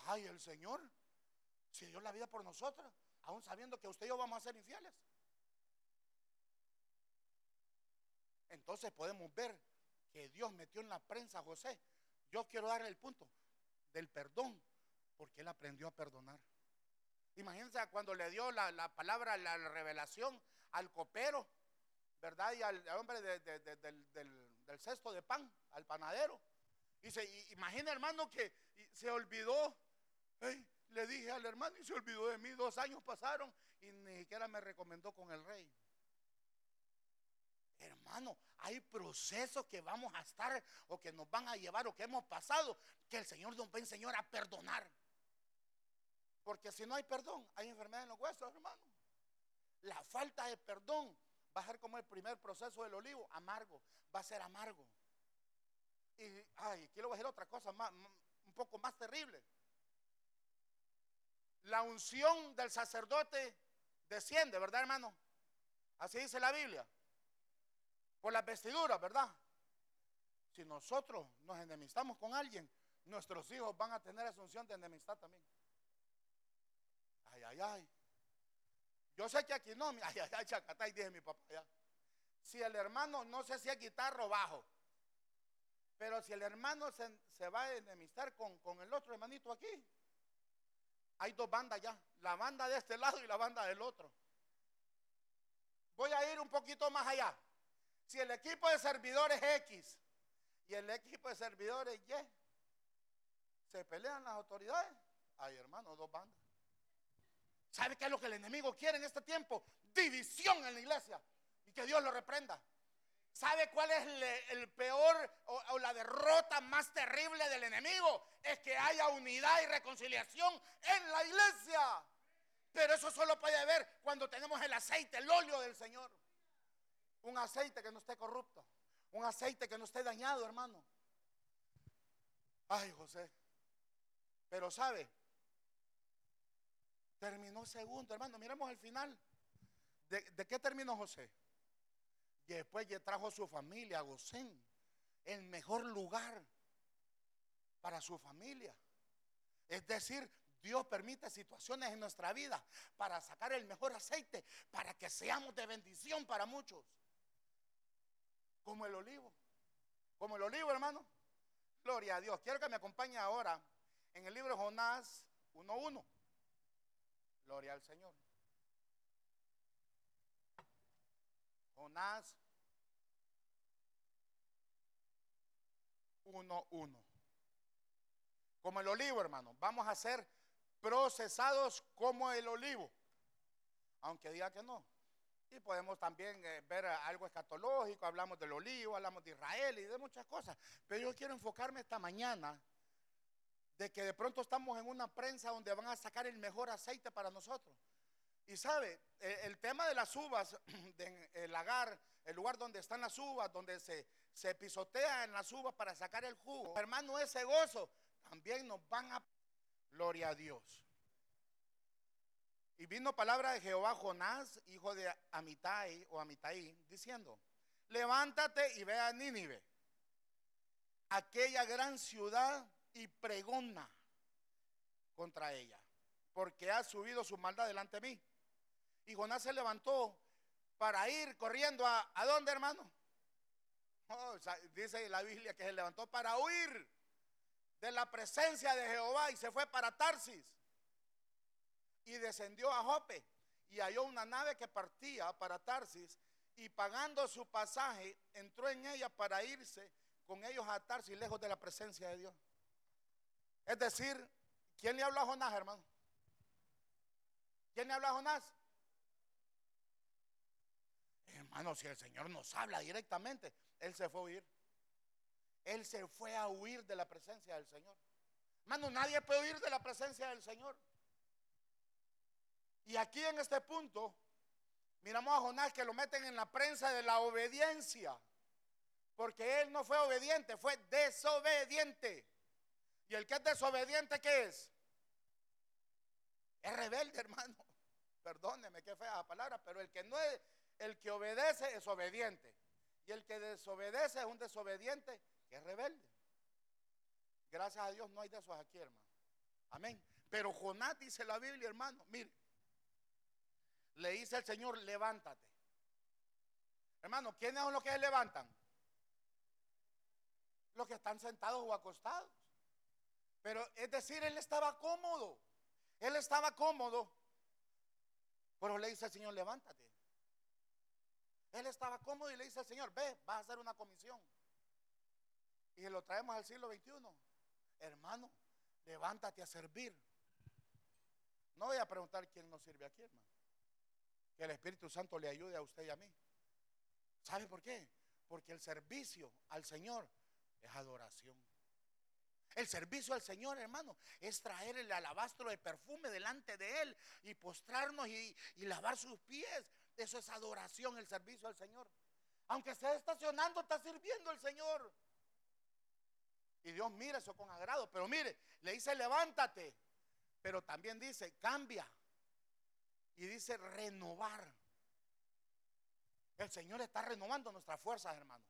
Ay, el Señor si dio la vida por nosotros, aún sabiendo que usted y yo vamos a ser infieles. Entonces podemos ver que Dios metió en la prensa a José. Yo quiero darle el punto del perdón, porque él aprendió a perdonar. Imagínense cuando le dio la, palabra, la, revelación al copero, ¿verdad? Y al, hombre del, cesto de pan, al panadero. Y se imagina, hermano, que se olvidó. le dije al hermano y se olvidó de mí. Dos años pasaron y ni siquiera me recomendó con el rey. Hermano, hay procesos que vamos a estar o que nos van a llevar o que hemos pasado que el Señor nos va a enseñar a perdonar. Porque si no hay perdón, hay enfermedad en los huesos, hermano. La falta de perdón va a ser como el primer proceso del olivo, amargo, va a ser amargo. Y, ay, quiero decir otra cosa más, un poco más terrible. La unción del sacerdote desciende, ¿verdad, hermano? Así dice la Biblia las vestiduras, ¿verdad? Si nosotros nos enemistamos con alguien, nuestros hijos van a tener asunción de enemistad también. Ay, ay, ay. Yo sé que aquí no, ay, ay, ay, chacatay, dije mi papá. Si el hermano, no sé si es guitarra o bajo, pero si el hermano se, va a enemistar con, con el otro hermanito aquí, hay dos bandas ya, la banda de este lado y la banda del otro. Voy a ir un poquito más allá. Si el equipo de servidores X y el equipo de servidores Y se pelean las autoridades, hay hermano, dos bandas. ¿Sabe qué es lo que el enemigo quiere en este tiempo? División en la iglesia. Y que Dios lo reprenda. ¿Sabe cuál es el, peor o, la derrota más terrible del enemigo? Es que haya unidad y reconciliación en la iglesia. Pero eso solo puede haber cuando tenemos el aceite, el óleo del Señor. Un aceite que no esté corrupto. Un aceite que no esté dañado, hermano. Ay, José. Pero sabe, terminó segundo, hermano. Miremos el final. ¿De, qué terminó José? Y después trajo a su familia a Gosén, el mejor lugar para su familia. Es decir, Dios permite situaciones en nuestra vida para sacar el mejor aceite, para que seamos de bendición para muchos. Como el olivo. Como el olivo, hermano. Gloria a Dios. Quiero que me acompañe ahora en el libro de Jonás 1.1. Gloria al Señor. Jonás 1.1. Como el olivo, hermano. Vamos a ser procesados como el olivo. Aunque diga que no. Y podemos también eh, ver algo escatológico, hablamos del olivo, hablamos de Israel y de muchas cosas. Pero yo quiero enfocarme esta mañana de que de pronto estamos en una prensa donde van a sacar el mejor aceite para nosotros. Y sabe, el, tema de las uvas, de, el lagar, el lugar donde están las uvas, donde se, se pisotea en las uvas para sacar el jugo. Hermano, ese gozo también nos van a... Gloria a Dios. Y vino palabra de Jehová Jonás, hijo de Amitai o Amitai, diciendo, levántate y ve a Nínive, aquella gran ciudad, y pregona contra ella, porque ha subido su maldad delante de mí. Y Jonás se levantó para ir corriendo a, ¿a dónde, hermano? Oh, dice la Biblia que se levantó para huir de la presencia de Jehová y se fue para Tarsis. Y descendió a Jope y halló una nave que partía para Tarsis y pagando su pasaje entró en ella para irse con ellos a Tarsis lejos de la presencia de Dios. Es decir, ¿quién le habló a Jonás, hermano? ¿Quién le habló a Jonás? Hermano, si el Señor nos habla directamente, Él se fue a huir. Él se fue a huir de la presencia del Señor. Hermano, nadie puede huir de la presencia del Señor. Y aquí en este punto, miramos a Jonás que lo meten en la prensa de la obediencia. Porque él no fue obediente, fue desobediente. ¿Y el que es desobediente qué es? Es rebelde, hermano. Perdóneme, qué fea la palabra, pero el que no es el que obedece es obediente. Y el que desobedece es un desobediente que es rebelde. Gracias a Dios no hay de esos aquí, hermano. Amén. Pero Jonás dice la Biblia, hermano, mire, le dice el Señor, levántate. Hermano, ¿quiénes son los que se levantan? Los que están sentados o acostados. Pero es decir, él estaba cómodo. Él estaba cómodo. Pero le dice al Señor, levántate. Él estaba cómodo y le dice al Señor, ve, vas a hacer una comisión. Y lo traemos al siglo XXI. Hermano, levántate a servir. No voy a preguntar quién nos sirve aquí, hermano. Que el Espíritu Santo le ayude a usted y a mí. ¿Sabe por qué? Porque el servicio al Señor es adoración. El servicio al Señor, hermano, es traer el alabastro de perfume delante de Él y postrarnos y, lavar sus pies eso es adoración, el servicio al Señor. Aunque esté estacionando, está sirviendo el Señor. Y Dios mira eso con agrado. Pero mire, le dice levántate. Pero también dice cambia. Y dice renovar. El Señor está renovando nuestras fuerzas, hermano.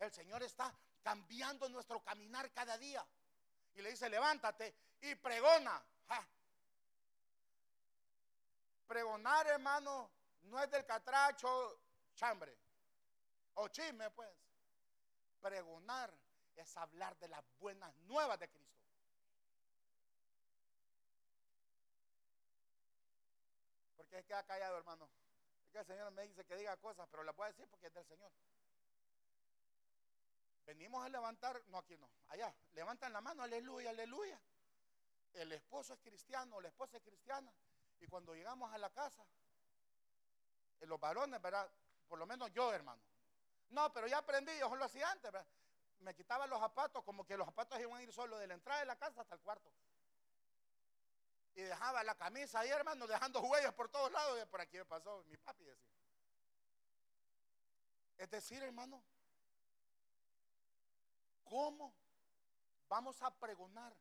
El Señor está cambiando nuestro caminar cada día. Y le dice, levántate y pregona. Pregonar, hermano, no es del catracho chambre o chisme, pues. Pregonar es hablar de las buenas nuevas de Cristo. Porque es que ha callado, hermano. Es que el Señor me dice que diga cosas, pero las voy a decir porque es del Señor. Venimos a levantar, no aquí no, allá, levantan la mano, aleluya, aleluya. El esposo es cristiano, la esposa es cristiana Y cuando llegamos a la casa, eh, los varones, ¿verdad? Por lo menos yo, hermano. No, pero ya aprendí, yo lo hacía antes, ¿verdad? Me quitaba los zapatos, como que los zapatos iban a ir solo de la entrada de la casa hasta el cuarto. Y dejaba la camisa ahí, hermano, dejando huellas por todos lados. Por aquí me pasó mi papi, decía. Es decir, hermano, ¿cómo vamos a pregonar?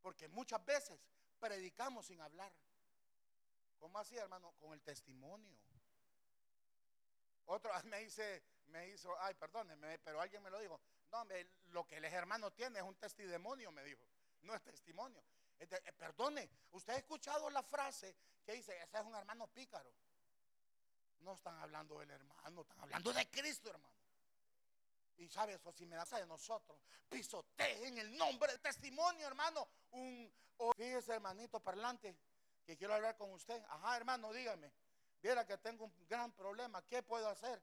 Porque muchas veces predicamos sin hablar. ¿Cómo así, hermano? Con el testimonio. Otro me dice, me hizo, ay, perdóneme, pero alguien me lo dijo. No, lo que el hermano tiene es un testimonio, me dijo. No es testimonio. Eh, perdone, usted ha escuchado la frase que dice, ese es un hermano pícaro. No están hablando del hermano, están hablando de Cristo, hermano. Y sabe eso, si me das de nosotros, pisotee en el nombre de testimonio, hermano. Un, oh, fíjese, hermanito parlante, que quiero hablar con usted. Ajá, hermano, dígame. Viera que tengo un gran problema. ¿Qué puedo hacer?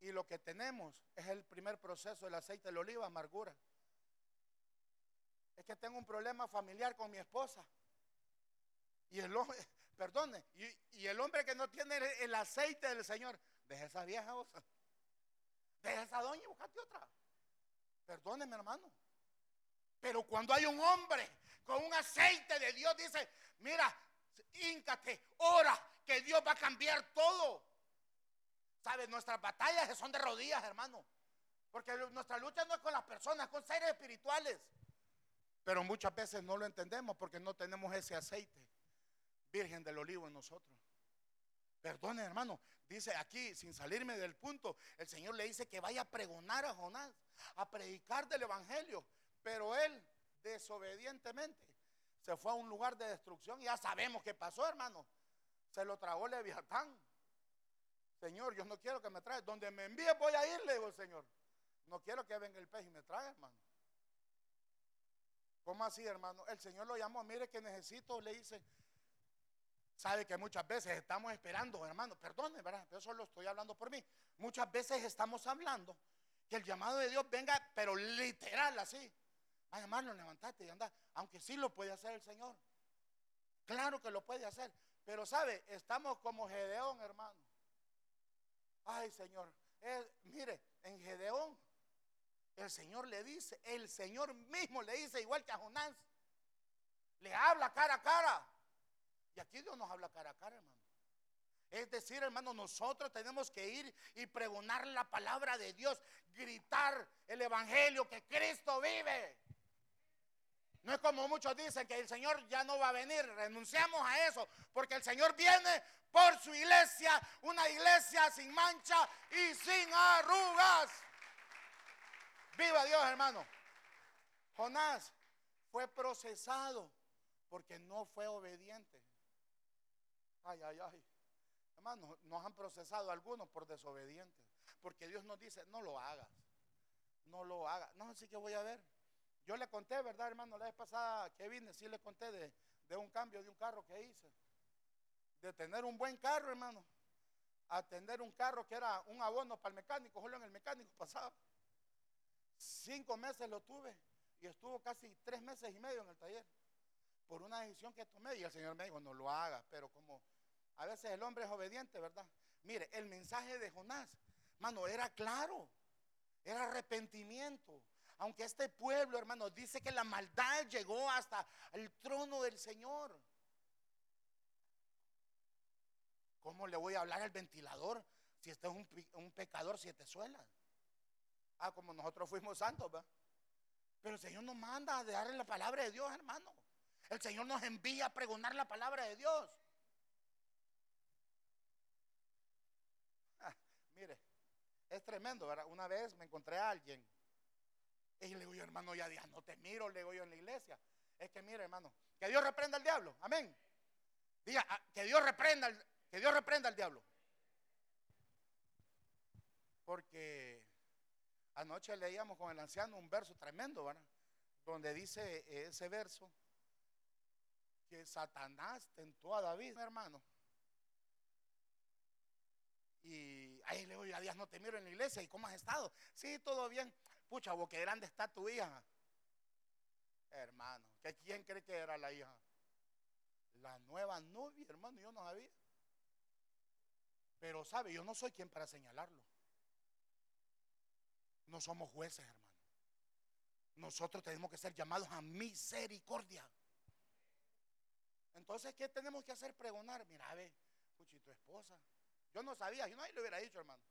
Y lo que tenemos es el primer proceso del aceite de oliva, amargura. Es que tengo un problema familiar con mi esposa. Y el hombre, perdone, y, el hombre que no tiene el, aceite del Señor, deja esa vieja osa. Deja esa doña y buscate otra. Perdóneme, hermano. Pero cuando hay un hombre con un aceite de Dios, dice, mira, híncate, ora, que Dios va a cambiar todo. ¿Sabes? Nuestras batallas son de rodillas, hermano. Porque nuestra lucha no es con las personas, con seres espirituales. Pero muchas veces no lo entendemos porque no tenemos ese aceite virgen del olivo en nosotros. Perdone, hermano. Dice aquí, sin salirme del punto, el Señor le dice que vaya a pregonar a Jonás, a predicar del Evangelio. Pero él, desobedientemente, se fue a un lugar de destrucción. Ya sabemos qué pasó, hermano. Se lo tragó Leviatán. Señor, yo no quiero que me traiga. Donde me envíe voy a ir, le digo el Señor. No quiero que venga el pez y me traiga, hermano. ¿Cómo así, hermano? El Señor lo llamó, mire que necesito, le dice, sabe que muchas veces estamos esperando, hermano, perdone, ¿verdad? Yo solo estoy hablando por mí. Muchas veces estamos hablando que el llamado de Dios venga, pero literal así. A llamarlo, levantate y anda. Aunque sí lo puede hacer el Señor. Claro que lo puede hacer. Pero sabe, estamos como Gedeón, hermano. Ay, Señor. mire, en Gedeón el Señor le dice, el Señor mismo le dice, igual que a Jonás, le habla cara a cara. Y aquí Dios nos habla cara a cara, hermano. Es decir, hermano, nosotros tenemos que ir y pregonar la palabra de Dios, gritar el evangelio que Cristo vive. No es como muchos dicen que el Señor ya no va a venir. Renunciamos a eso, porque el Señor viene por su iglesia, una iglesia sin mancha y sin arrugas. Viva Dios, hermano. Jonás fue procesado porque no fue obediente. Ay, ay, ay. Hermano, nos han procesado algunos por desobedientes. Porque Dios nos dice, no lo hagas. No lo hagas. No, así que voy a ver. Yo le conté, ¿verdad, hermano? La vez pasada que vine, sí le conté de, de un cambio de un carro que hice. De tener un buen carro, hermano. A tener un carro que era un abono para el mecánico. Solo en el mecánico pasaba. Cinco meses lo tuve y estuvo casi tres meses y medio en el taller por una decisión que tomé y el Señor me dijo, no lo hagas, pero como a veces el hombre es obediente, ¿verdad? Mire, el mensaje de Jonás, hermano, era claro, era arrepentimiento. Aunque este pueblo, hermano, dice que la maldad llegó hasta el trono del Señor. ¿Cómo le voy a hablar al ventilador si este es un, un pecador siete suelas? Ah, como nosotros fuimos santos, ¿verdad? Pero el Señor nos manda a darle la palabra de Dios, hermano. El Señor nos envía a pregonar la palabra de Dios. Ah, mire, es tremendo, ¿verdad? Una vez me encontré a alguien y le digo, hermano, ya no te miro, le digo yo en la iglesia. Es que mire, hermano, que Dios reprenda al diablo. Amén. Diga, ah, que Dios reprenda, que Dios reprenda al diablo. Porque Anoche leíamos con el anciano un verso tremendo, ¿verdad? Donde dice ese verso que Satanás tentó a David, hermano. Y ahí le digo, a Dios no te miro en la iglesia. ¿Y cómo has estado? Sí, todo bien. Pucha, vos qué grande está tu hija. Hermano, ¿que ¿quién cree que era la hija? La nueva novia, hermano, yo no sabía. Pero sabe, yo no soy quien para señalarlo. No somos jueces, hermano. Nosotros tenemos que ser llamados a misericordia. Entonces, ¿qué tenemos que hacer? Pregonar. Mira, ve, puchi, tu esposa. Yo no sabía, yo no le hubiera dicho, hermano.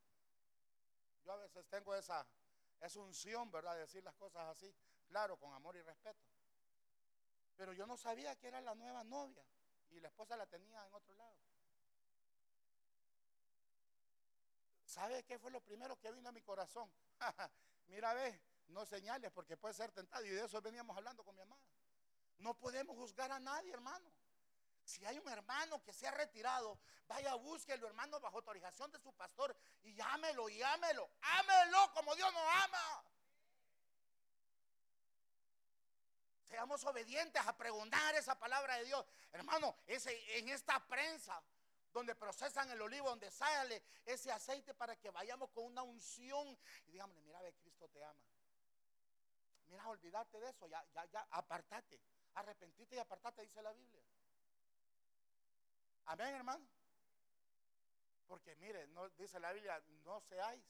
Yo a veces tengo esa, esa unción, ¿verdad? De decir las cosas así, claro, con amor y respeto. Pero yo no sabía que era la nueva novia y la esposa la tenía en otro lado. ¿Sabe qué fue lo primero que vino a mi corazón? Mira, ve, no señales porque puede ser tentado. Y de eso veníamos hablando con mi amada. No podemos juzgar a nadie, hermano. Si hay un hermano que se ha retirado, vaya, búsquelo, hermano, bajo autorización de su pastor y llámelo, y ámelo, ámelo como Dios nos ama. Seamos obedientes a preguntar esa palabra de Dios. Hermano, ese, en esta prensa donde procesan el olivo, donde sale ese aceite para que vayamos con una unción y digámosle, mira, ve, Cristo te ama. Mira, olvídate de eso, ya, ya, ya, apartate, arrepentite y apartate, dice la Biblia. Amén, hermano. Porque mire, dice la Biblia, no seáis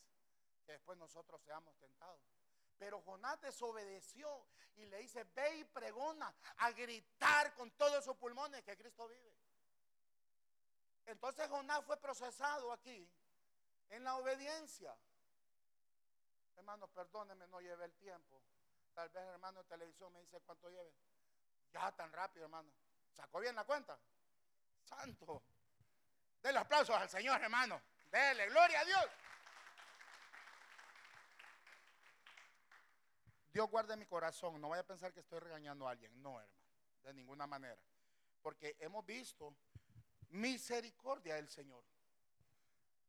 que después nosotros seamos tentados. Pero Jonás desobedeció y le dice, ve y pregona a gritar con todos sus pulmones que Cristo vive. Entonces Jonás fue procesado aquí en la obediencia. Hermano, perdóneme, no lleve el tiempo. Tal vez hermano de televisión me dice cuánto lleve. Ya tan rápido, hermano. ¿Sacó bien la cuenta? Santo. Denle aplausos al Señor, hermano. Dele, gloria a Dios. Dios guarde mi corazón. No vaya a pensar que estoy regañando a alguien. No, hermano. De ninguna manera. Porque hemos visto misericordia del Señor.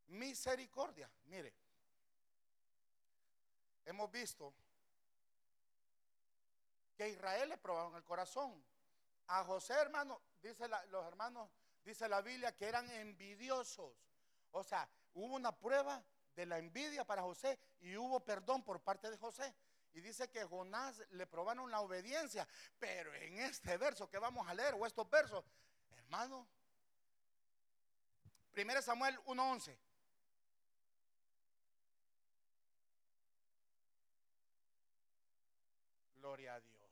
Misericordia. Mire. Hemos visto que Israel le probaron el corazón. A José, hermano, dice los hermanos, dice la Biblia que eran envidiosos. O sea, hubo una prueba de la envidia para José y hubo perdón por parte de José. Y dice que Jonás le probaron la obediencia. Pero en este verso que vamos a leer, o estos versos, hermano, 1 Samuel 1.11. Gloria a Dios.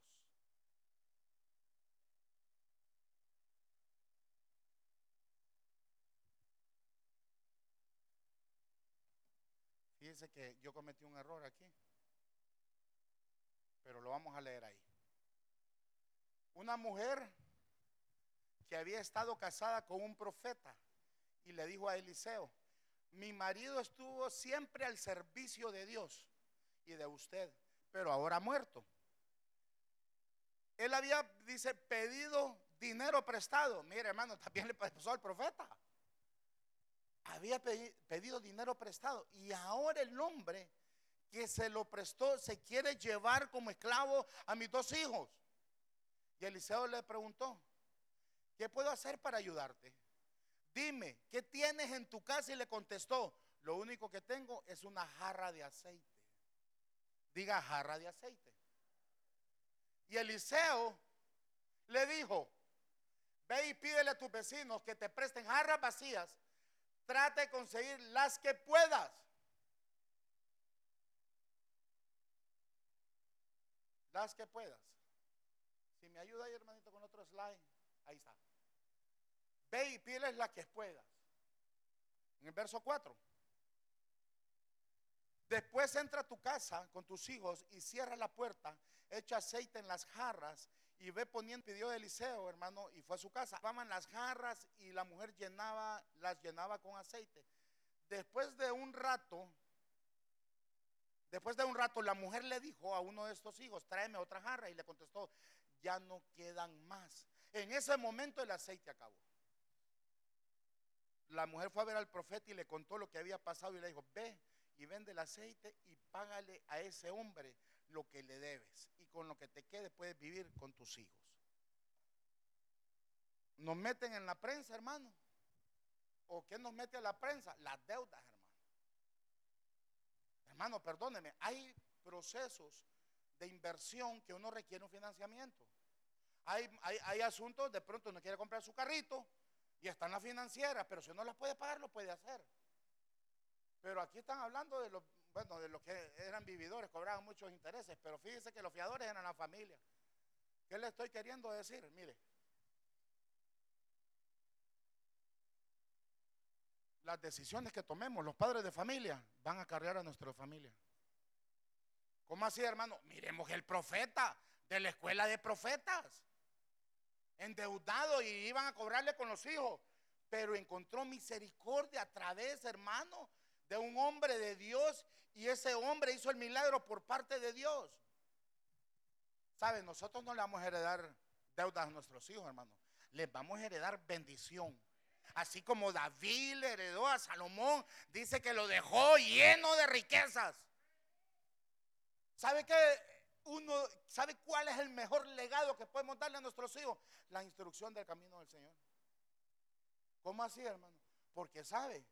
Fíjense que yo cometí un error aquí, pero lo vamos a leer ahí. Una mujer que había estado casada con un profeta y le dijo a Eliseo, mi marido estuvo siempre al servicio de Dios y de usted, pero ahora ha muerto. Él había, dice, pedido dinero prestado. Mire, hermano, también le pasó al profeta había pedido dinero prestado y ahora el hombre que se lo prestó se quiere llevar como esclavo a mis dos hijos. Y Eliseo le preguntó, ¿qué puedo hacer para ayudarte? Dime, ¿qué tienes en tu casa? Y le contestó, lo único que tengo es una jarra de aceite. Diga jarra de aceite. Y Eliseo le dijo, ve y pídele a tus vecinos que te presten jarras vacías Trate de conseguir las que puedas. Las que puedas. Si me ayuda ahí, hermanito, con otro slide, ahí está. Ve y pídeles las que puedas. En el verso 4. Después entra a tu casa con tus hijos y cierra la puerta, echa aceite en las jarras y ve poniendo, pidió de Eliseo, hermano, y fue a su casa. Llevaban las jarras y la mujer llenaba, las llenaba con aceite. Después de un rato, después de un rato, la mujer le dijo a uno de estos hijos, tráeme otra jarra, y le contestó, ya no quedan más. En ese momento el aceite acabó. La mujer fue a ver al profeta y le contó lo que había pasado y le dijo, ve y vende el aceite y págale a ese hombre lo que le debes y con lo que te quede puedes vivir con tus hijos. Nos meten en la prensa, hermano. ¿O qué nos mete a la prensa? Las deudas, hermano. Hermano, perdóneme, hay procesos de inversión que uno requiere un financiamiento. hay, hay, hay asuntos, de pronto no quiere comprar su carrito y está en la financiera, pero si no las puede pagar, lo puede hacer. Pero aquí están hablando de los, bueno, de los que eran vividores, cobraban muchos intereses, pero fíjese que los fiadores eran la familia. ¿Qué le estoy queriendo decir? Mire, las decisiones que tomemos los padres de familia van a cargar a nuestra familia. ¿Cómo así, hermano? Miremos el profeta de la escuela de profetas, endeudado y iban a cobrarle con los hijos, pero encontró misericordia a través, hermano, de un hombre de Dios y ese hombre hizo el milagro por parte de Dios. ¿Saben? Nosotros no le vamos a heredar deudas a nuestros hijos, hermano. Les vamos a heredar bendición. Así como David le heredó a Salomón, dice que lo dejó lleno de riquezas. ¿Sabe qué? Uno, ¿Sabe cuál es el mejor legado que podemos darle a nuestros hijos? La instrucción del camino del Señor. ¿Cómo así, hermano? Porque sabe.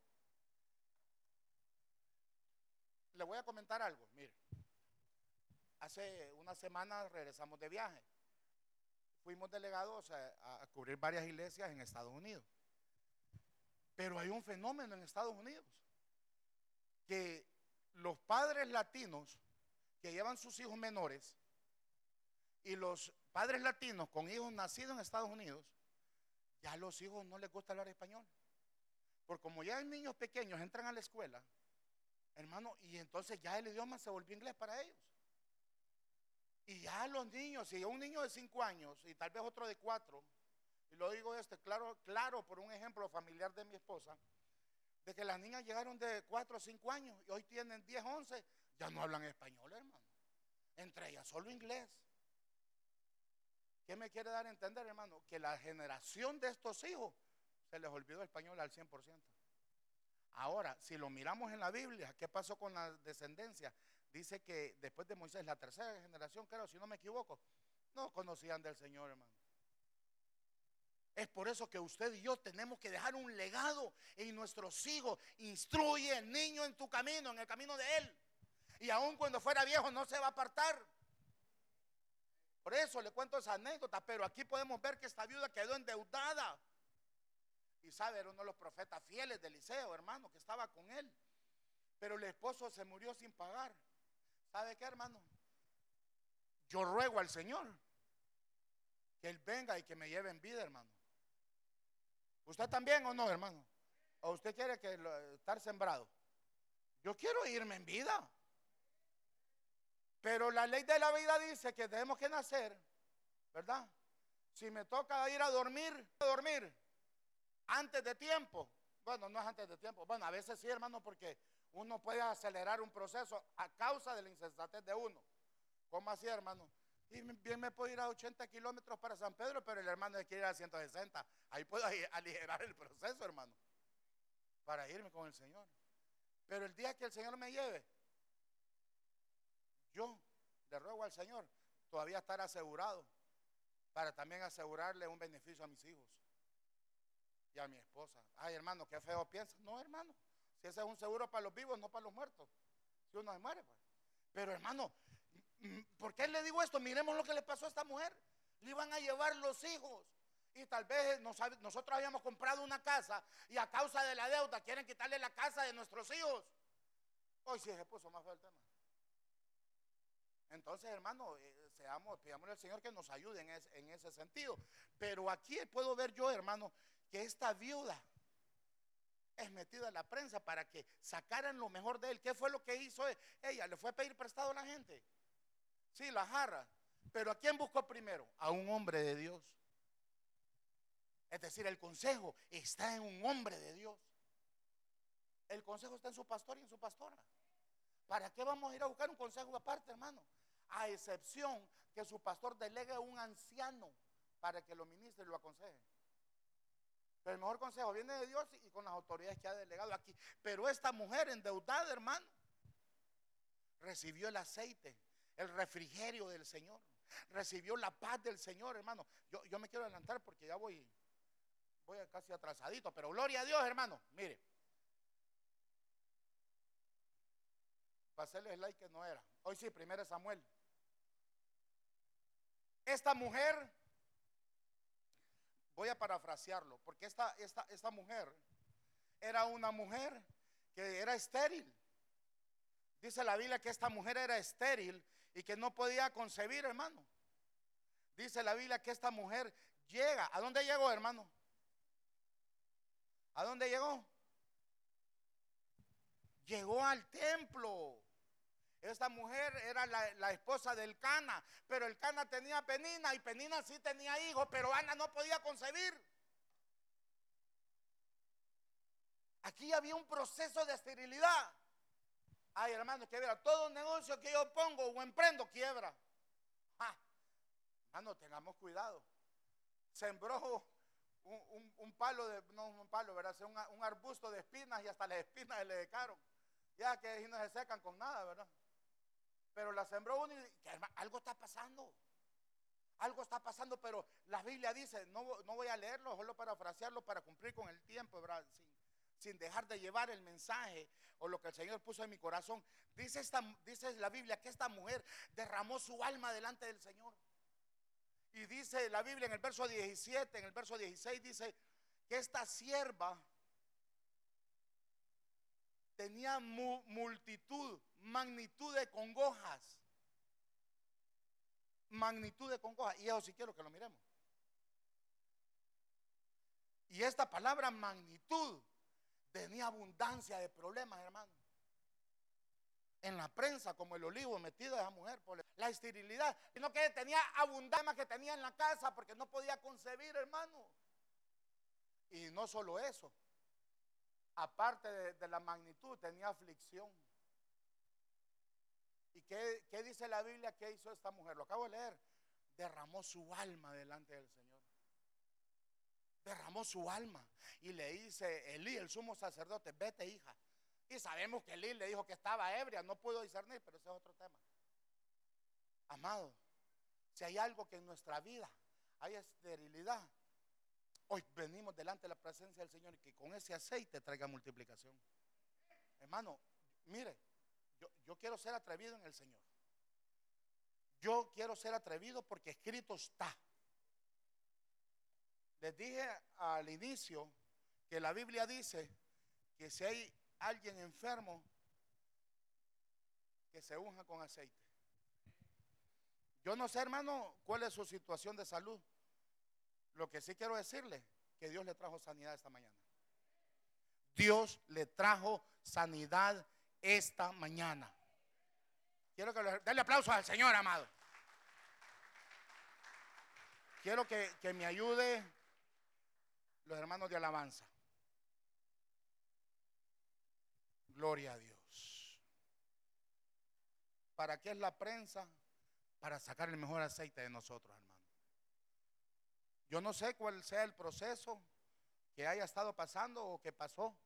Le voy a comentar algo. Mire, hace una semana regresamos de viaje. Fuimos delegados a, a cubrir varias iglesias en Estados Unidos. Pero hay un fenómeno en Estados Unidos que los padres latinos que llevan sus hijos menores y los padres latinos con hijos nacidos en Estados Unidos, ya a los hijos no les gusta hablar español. Porque como ya hay niños pequeños entran a la escuela, hermano, y entonces ya el idioma se volvió inglés para ellos. Y ya los niños, si un niño de 5 años y tal vez otro de 4, y lo digo este, claro, claro, por un ejemplo familiar de mi esposa, de que las niñas llegaron de 4 o 5 años y hoy tienen 10, 11 ya no hablan español, hermano. Entre ellas solo inglés. ¿Qué me quiere dar a entender, hermano? Que la generación de estos hijos se les olvidó el español al 100%. Ahora, si lo miramos en la Biblia, ¿qué pasó con la descendencia? Dice que después de Moisés, la tercera generación, creo, si no me equivoco, no conocían del Señor, hermano. Es por eso que usted y yo tenemos que dejar un legado en nuestros hijos. Instruye al niño en tu camino, en el camino de él y aun cuando fuera viejo no se va a apartar. Por eso le cuento esa anécdota, pero aquí podemos ver que esta viuda quedó endeudada. Y sabe, era uno de los profetas fieles de Eliseo, hermano, que estaba con él. Pero el esposo se murió sin pagar. ¿Sabe qué, hermano? Yo ruego al Señor que Él venga y que me lleve en vida, hermano. ¿Usted también o no, hermano? ¿O usted quiere que estar sembrado? Yo quiero irme en vida. Pero la ley de la vida dice que tenemos que nacer, ¿verdad? Si me toca ir a dormir, dormir antes de tiempo. Bueno, no es antes de tiempo. Bueno, a veces sí, hermano, porque uno puede acelerar un proceso a causa de la insensatez de uno. ¿Cómo así, hermano? Y bien me puedo ir a 80 kilómetros para San Pedro, pero el hermano quiere ir a 160. Ahí puedo aligerar el proceso, hermano, para irme con el Señor. Pero el día que el Señor me lleve, yo le ruego al Señor todavía estar asegurado para también asegurarle un beneficio a mis hijos y a mi esposa. Ay, hermano, qué feo piensa. No, hermano, si ese es un seguro para los vivos, no para los muertos. Si uno se muere, pues. Pero, hermano, ¿por qué le digo esto? Miremos lo que le pasó a esta mujer. Le iban a llevar los hijos. Y tal vez nosotros habíamos comprado una casa y a causa de la deuda quieren quitarle la casa de nuestros hijos. Hoy sí se puso más feo el tema. Entonces, hermano, eh, seamos, pidámosle al Señor que nos ayude en, ese sentido. Pero aquí puedo ver yo, hermano, que esta viuda es metida en la prensa para que sacaran lo mejor de él. ¿Qué fue lo que hizo ella? ¿Le fue a pedir prestado a la gente? Sí, la jarra. Pero ¿a quién buscó primero? A un hombre de Dios. Es decir, el consejo está en un hombre de Dios. El consejo está en su pastor y en su pastora. ¿Para qué vamos a ir a buscar un consejo aparte, hermano? A excepción que su pastor delegue a un anciano para que lo ministre y lo aconseje. Pero el mejor consejo viene de Dios y con las autoridades que ha delegado aquí. Pero esta mujer endeudada, hermano, recibió el aceite, el refrigerio del Señor. Recibió la paz del Señor, hermano. Yo, yo me quiero adelantar porque ya voy, voy casi atrasadito. Pero gloria a Dios, hermano. Mire, Pasé el slide que no era. Hoy sí, primero Samuel. Esta mujer Voy a parafrasearlo, porque esta, esta, esta mujer era una mujer que era estéril. Dice la Biblia que esta mujer era estéril y que no podía concebir, hermano. Dice la Biblia que esta mujer llega. ¿A dónde llegó, hermano? ¿A dónde llegó? Llegó al templo. Esta mujer era la, esposa del Cana, pero el Cana tenía Penina y Penina sí tenía hijos, pero Ana no podía concebir. Aquí había un proceso de esterilidad. Ay, hermano, que verá, todo negocio que yo pongo o emprendo quiebra. Ah, hermano, tengamos cuidado. Sembró un, palo de, no un palo, ¿verdad? Un, un, arbusto de espinas y hasta las espinas le decaron. Ya que no se secan con nada, ¿verdad? Pero la sembró uno y que, algo está pasando. Algo está pasando, pero la Biblia dice, no, no voy a leerlo, solo para frasearlo, para cumplir con el tiempo, ¿verdad? Sin, dejar de llevar el mensaje o lo que el Señor puso en mi corazón. Dice, esta, dice la Biblia que esta mujer derramó su alma delante del Señor. Y dice la Biblia en el verso 17, en el verso 16, dice que esta sierva tenía multitud, magnitud de congojas. Magnitud de congojas. Y eso sí quiero que lo miremos. Y esta palabra magnitud tenía abundancia de problemas, hermano. En la prensa, como el olivo metido a esa mujer por la esterilidad, sino que tenía abundancia que tenía en la casa porque no podía concebir, hermano. Y no solo eso, aparte de, la magnitud, tenía aflicción. ¿Y qué, qué, dice la Biblia que hizo esta mujer? Lo acabo de leer. Derramó su alma delante del Señor. Derramó su alma. Y le dice Elí, el sumo sacerdote, vete hija. Y sabemos que Elí le dijo que estaba ebria, no pudo discernir, pero ese es otro tema. Amado, si hay algo que en nuestra vida hay esterilidad, Hoy venimos delante de la presencia del Señor y que con ese aceite traiga multiplicación. Hermano, mire, yo, quiero ser atrevido en el Señor. Yo quiero ser atrevido porque escrito está. Les dije al inicio que la Biblia dice que si hay alguien enfermo, que se unja con aceite. Yo no sé, hermano, cuál es su situación de salud. Lo que sí quiero decirle, que Dios le trajo sanidad esta mañana. Dios le trajo sanidad esta mañana. Quiero que le déle aplauso al Señor, amado. Quiero que, que me ayude los hermanos de alabanza. Gloria a Dios. ¿Para qué es la prensa? Para sacar el mejor aceite de nosotros, hermano. Yo no sé cuál sea el proceso que haya estado pasando o que pasó,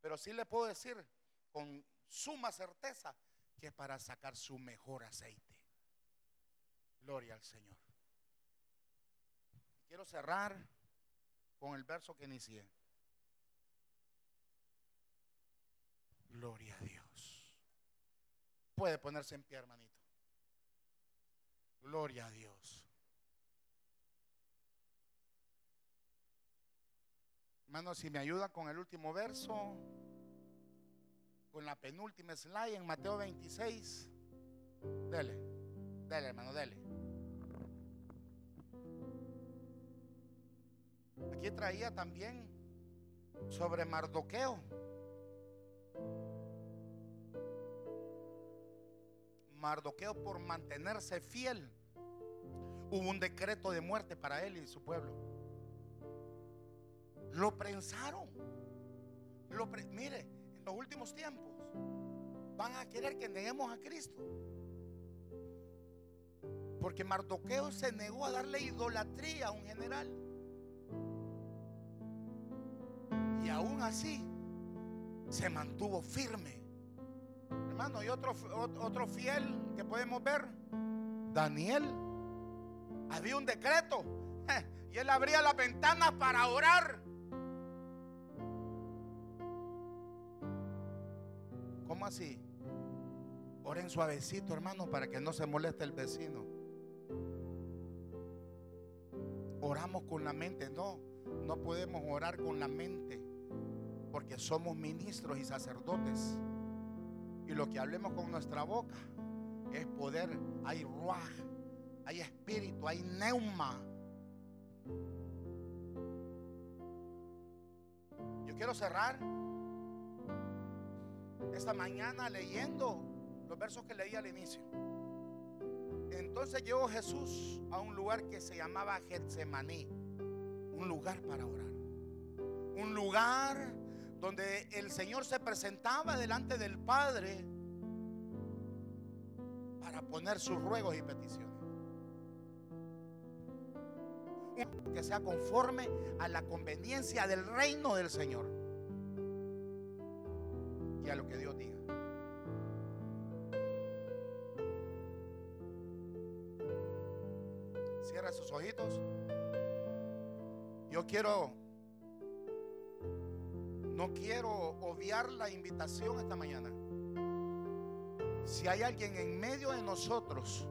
pero sí le puedo decir con suma certeza que para sacar su mejor aceite. Gloria al Señor. Quiero cerrar con el verso que inicié. Gloria a Dios. Puede ponerse en pie, hermanito. Gloria a Dios. Hermano, si me ayuda con el último verso, con la penúltima slide en Mateo 26. Dele, dele, hermano, dele. Aquí traía también sobre Mardoqueo. Mardoqueo por mantenerse fiel. Hubo un decreto de muerte para él y su pueblo. Lo prensaron. Lo mire, en los últimos tiempos van a querer que neguemos a Cristo. Porque Mardoqueo se negó a darle idolatría a un general. Y aún así se mantuvo firme. Hermano, y otro, otro fiel que podemos ver, Daniel. Había un decreto. Y él abría las ventanas para orar. Así? Oren suavecito, hermano, para que no se moleste el vecino. Oramos con la mente, no. no podemos orar con la mente porque somos ministros y sacerdotes. Y lo que hablemos con nuestra boca es poder, hay ruaj, hay espíritu, hay neuma. Yo quiero cerrar esta mañana leyendo los versos que leí al inicio. Entonces llegó Jesús a un lugar que se llamaba Getsemaní, un lugar para orar. Un lugar donde el Señor se presentaba delante del Padre para poner sus ruegos y peticiones. Que sea conforme a la conveniencia del reino del Señor y a lo que Dios diga. Cierra sus ojitos. Yo quiero, no quiero obviar la invitación esta mañana. Si hay alguien en medio de nosotros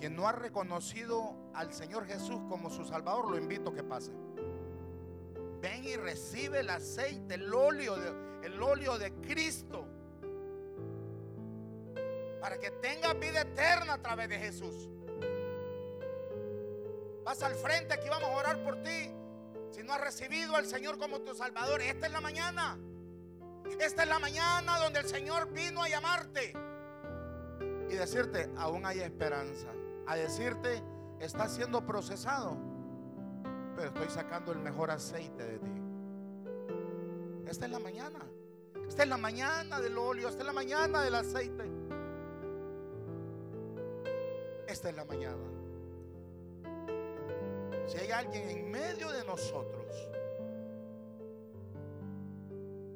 que no ha reconocido al Señor Jesús como su Salvador, lo invito a que pase. Ven y recibe el aceite, el óleo de, el óleo de Cristo. Para que tenga vida eterna a través de Jesús. Pasa al frente, aquí vamos a orar por ti. Si no has recibido al Señor como tu Salvador, esta es la mañana. Esta es la mañana donde el Señor vino a llamarte y decirte, aún hay esperanza. A decirte, está siendo procesado, pero estoy sacando el mejor aceite de ti. Esta es la mañana. Esta es la mañana del óleo, esta es la mañana del aceite. Esta es la mañana. Si hay alguien en medio de nosotros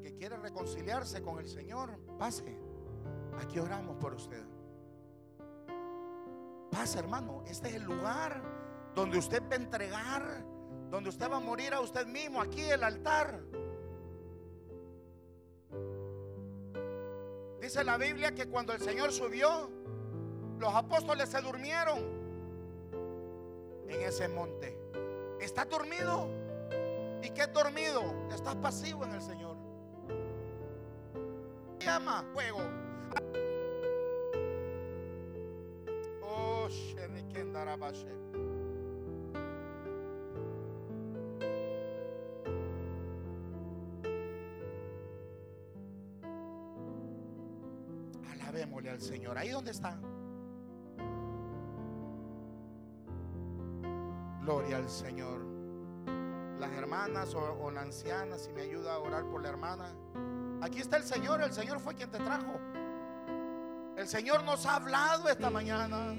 que quiere reconciliarse con el Señor, pase. Aquí oramos por usted. Pase, hermano. Este es el lugar donde usted va a entregar, donde usted va a morir a usted mismo. Aquí el altar. Dice la Biblia que cuando el Señor subió, los apóstoles se durmieron en ese monte. ¿Estás dormido? ¿Y qué dormido? Estás pasivo en el Señor. Llama fuego. Oh, al Señor. Ahí donde está. Gloria al Señor. Las hermanas o, la anciana, si me ayuda a orar por la hermana. Aquí está el Señor, el Señor fue quien te trajo. El Señor nos ha hablado esta mañana.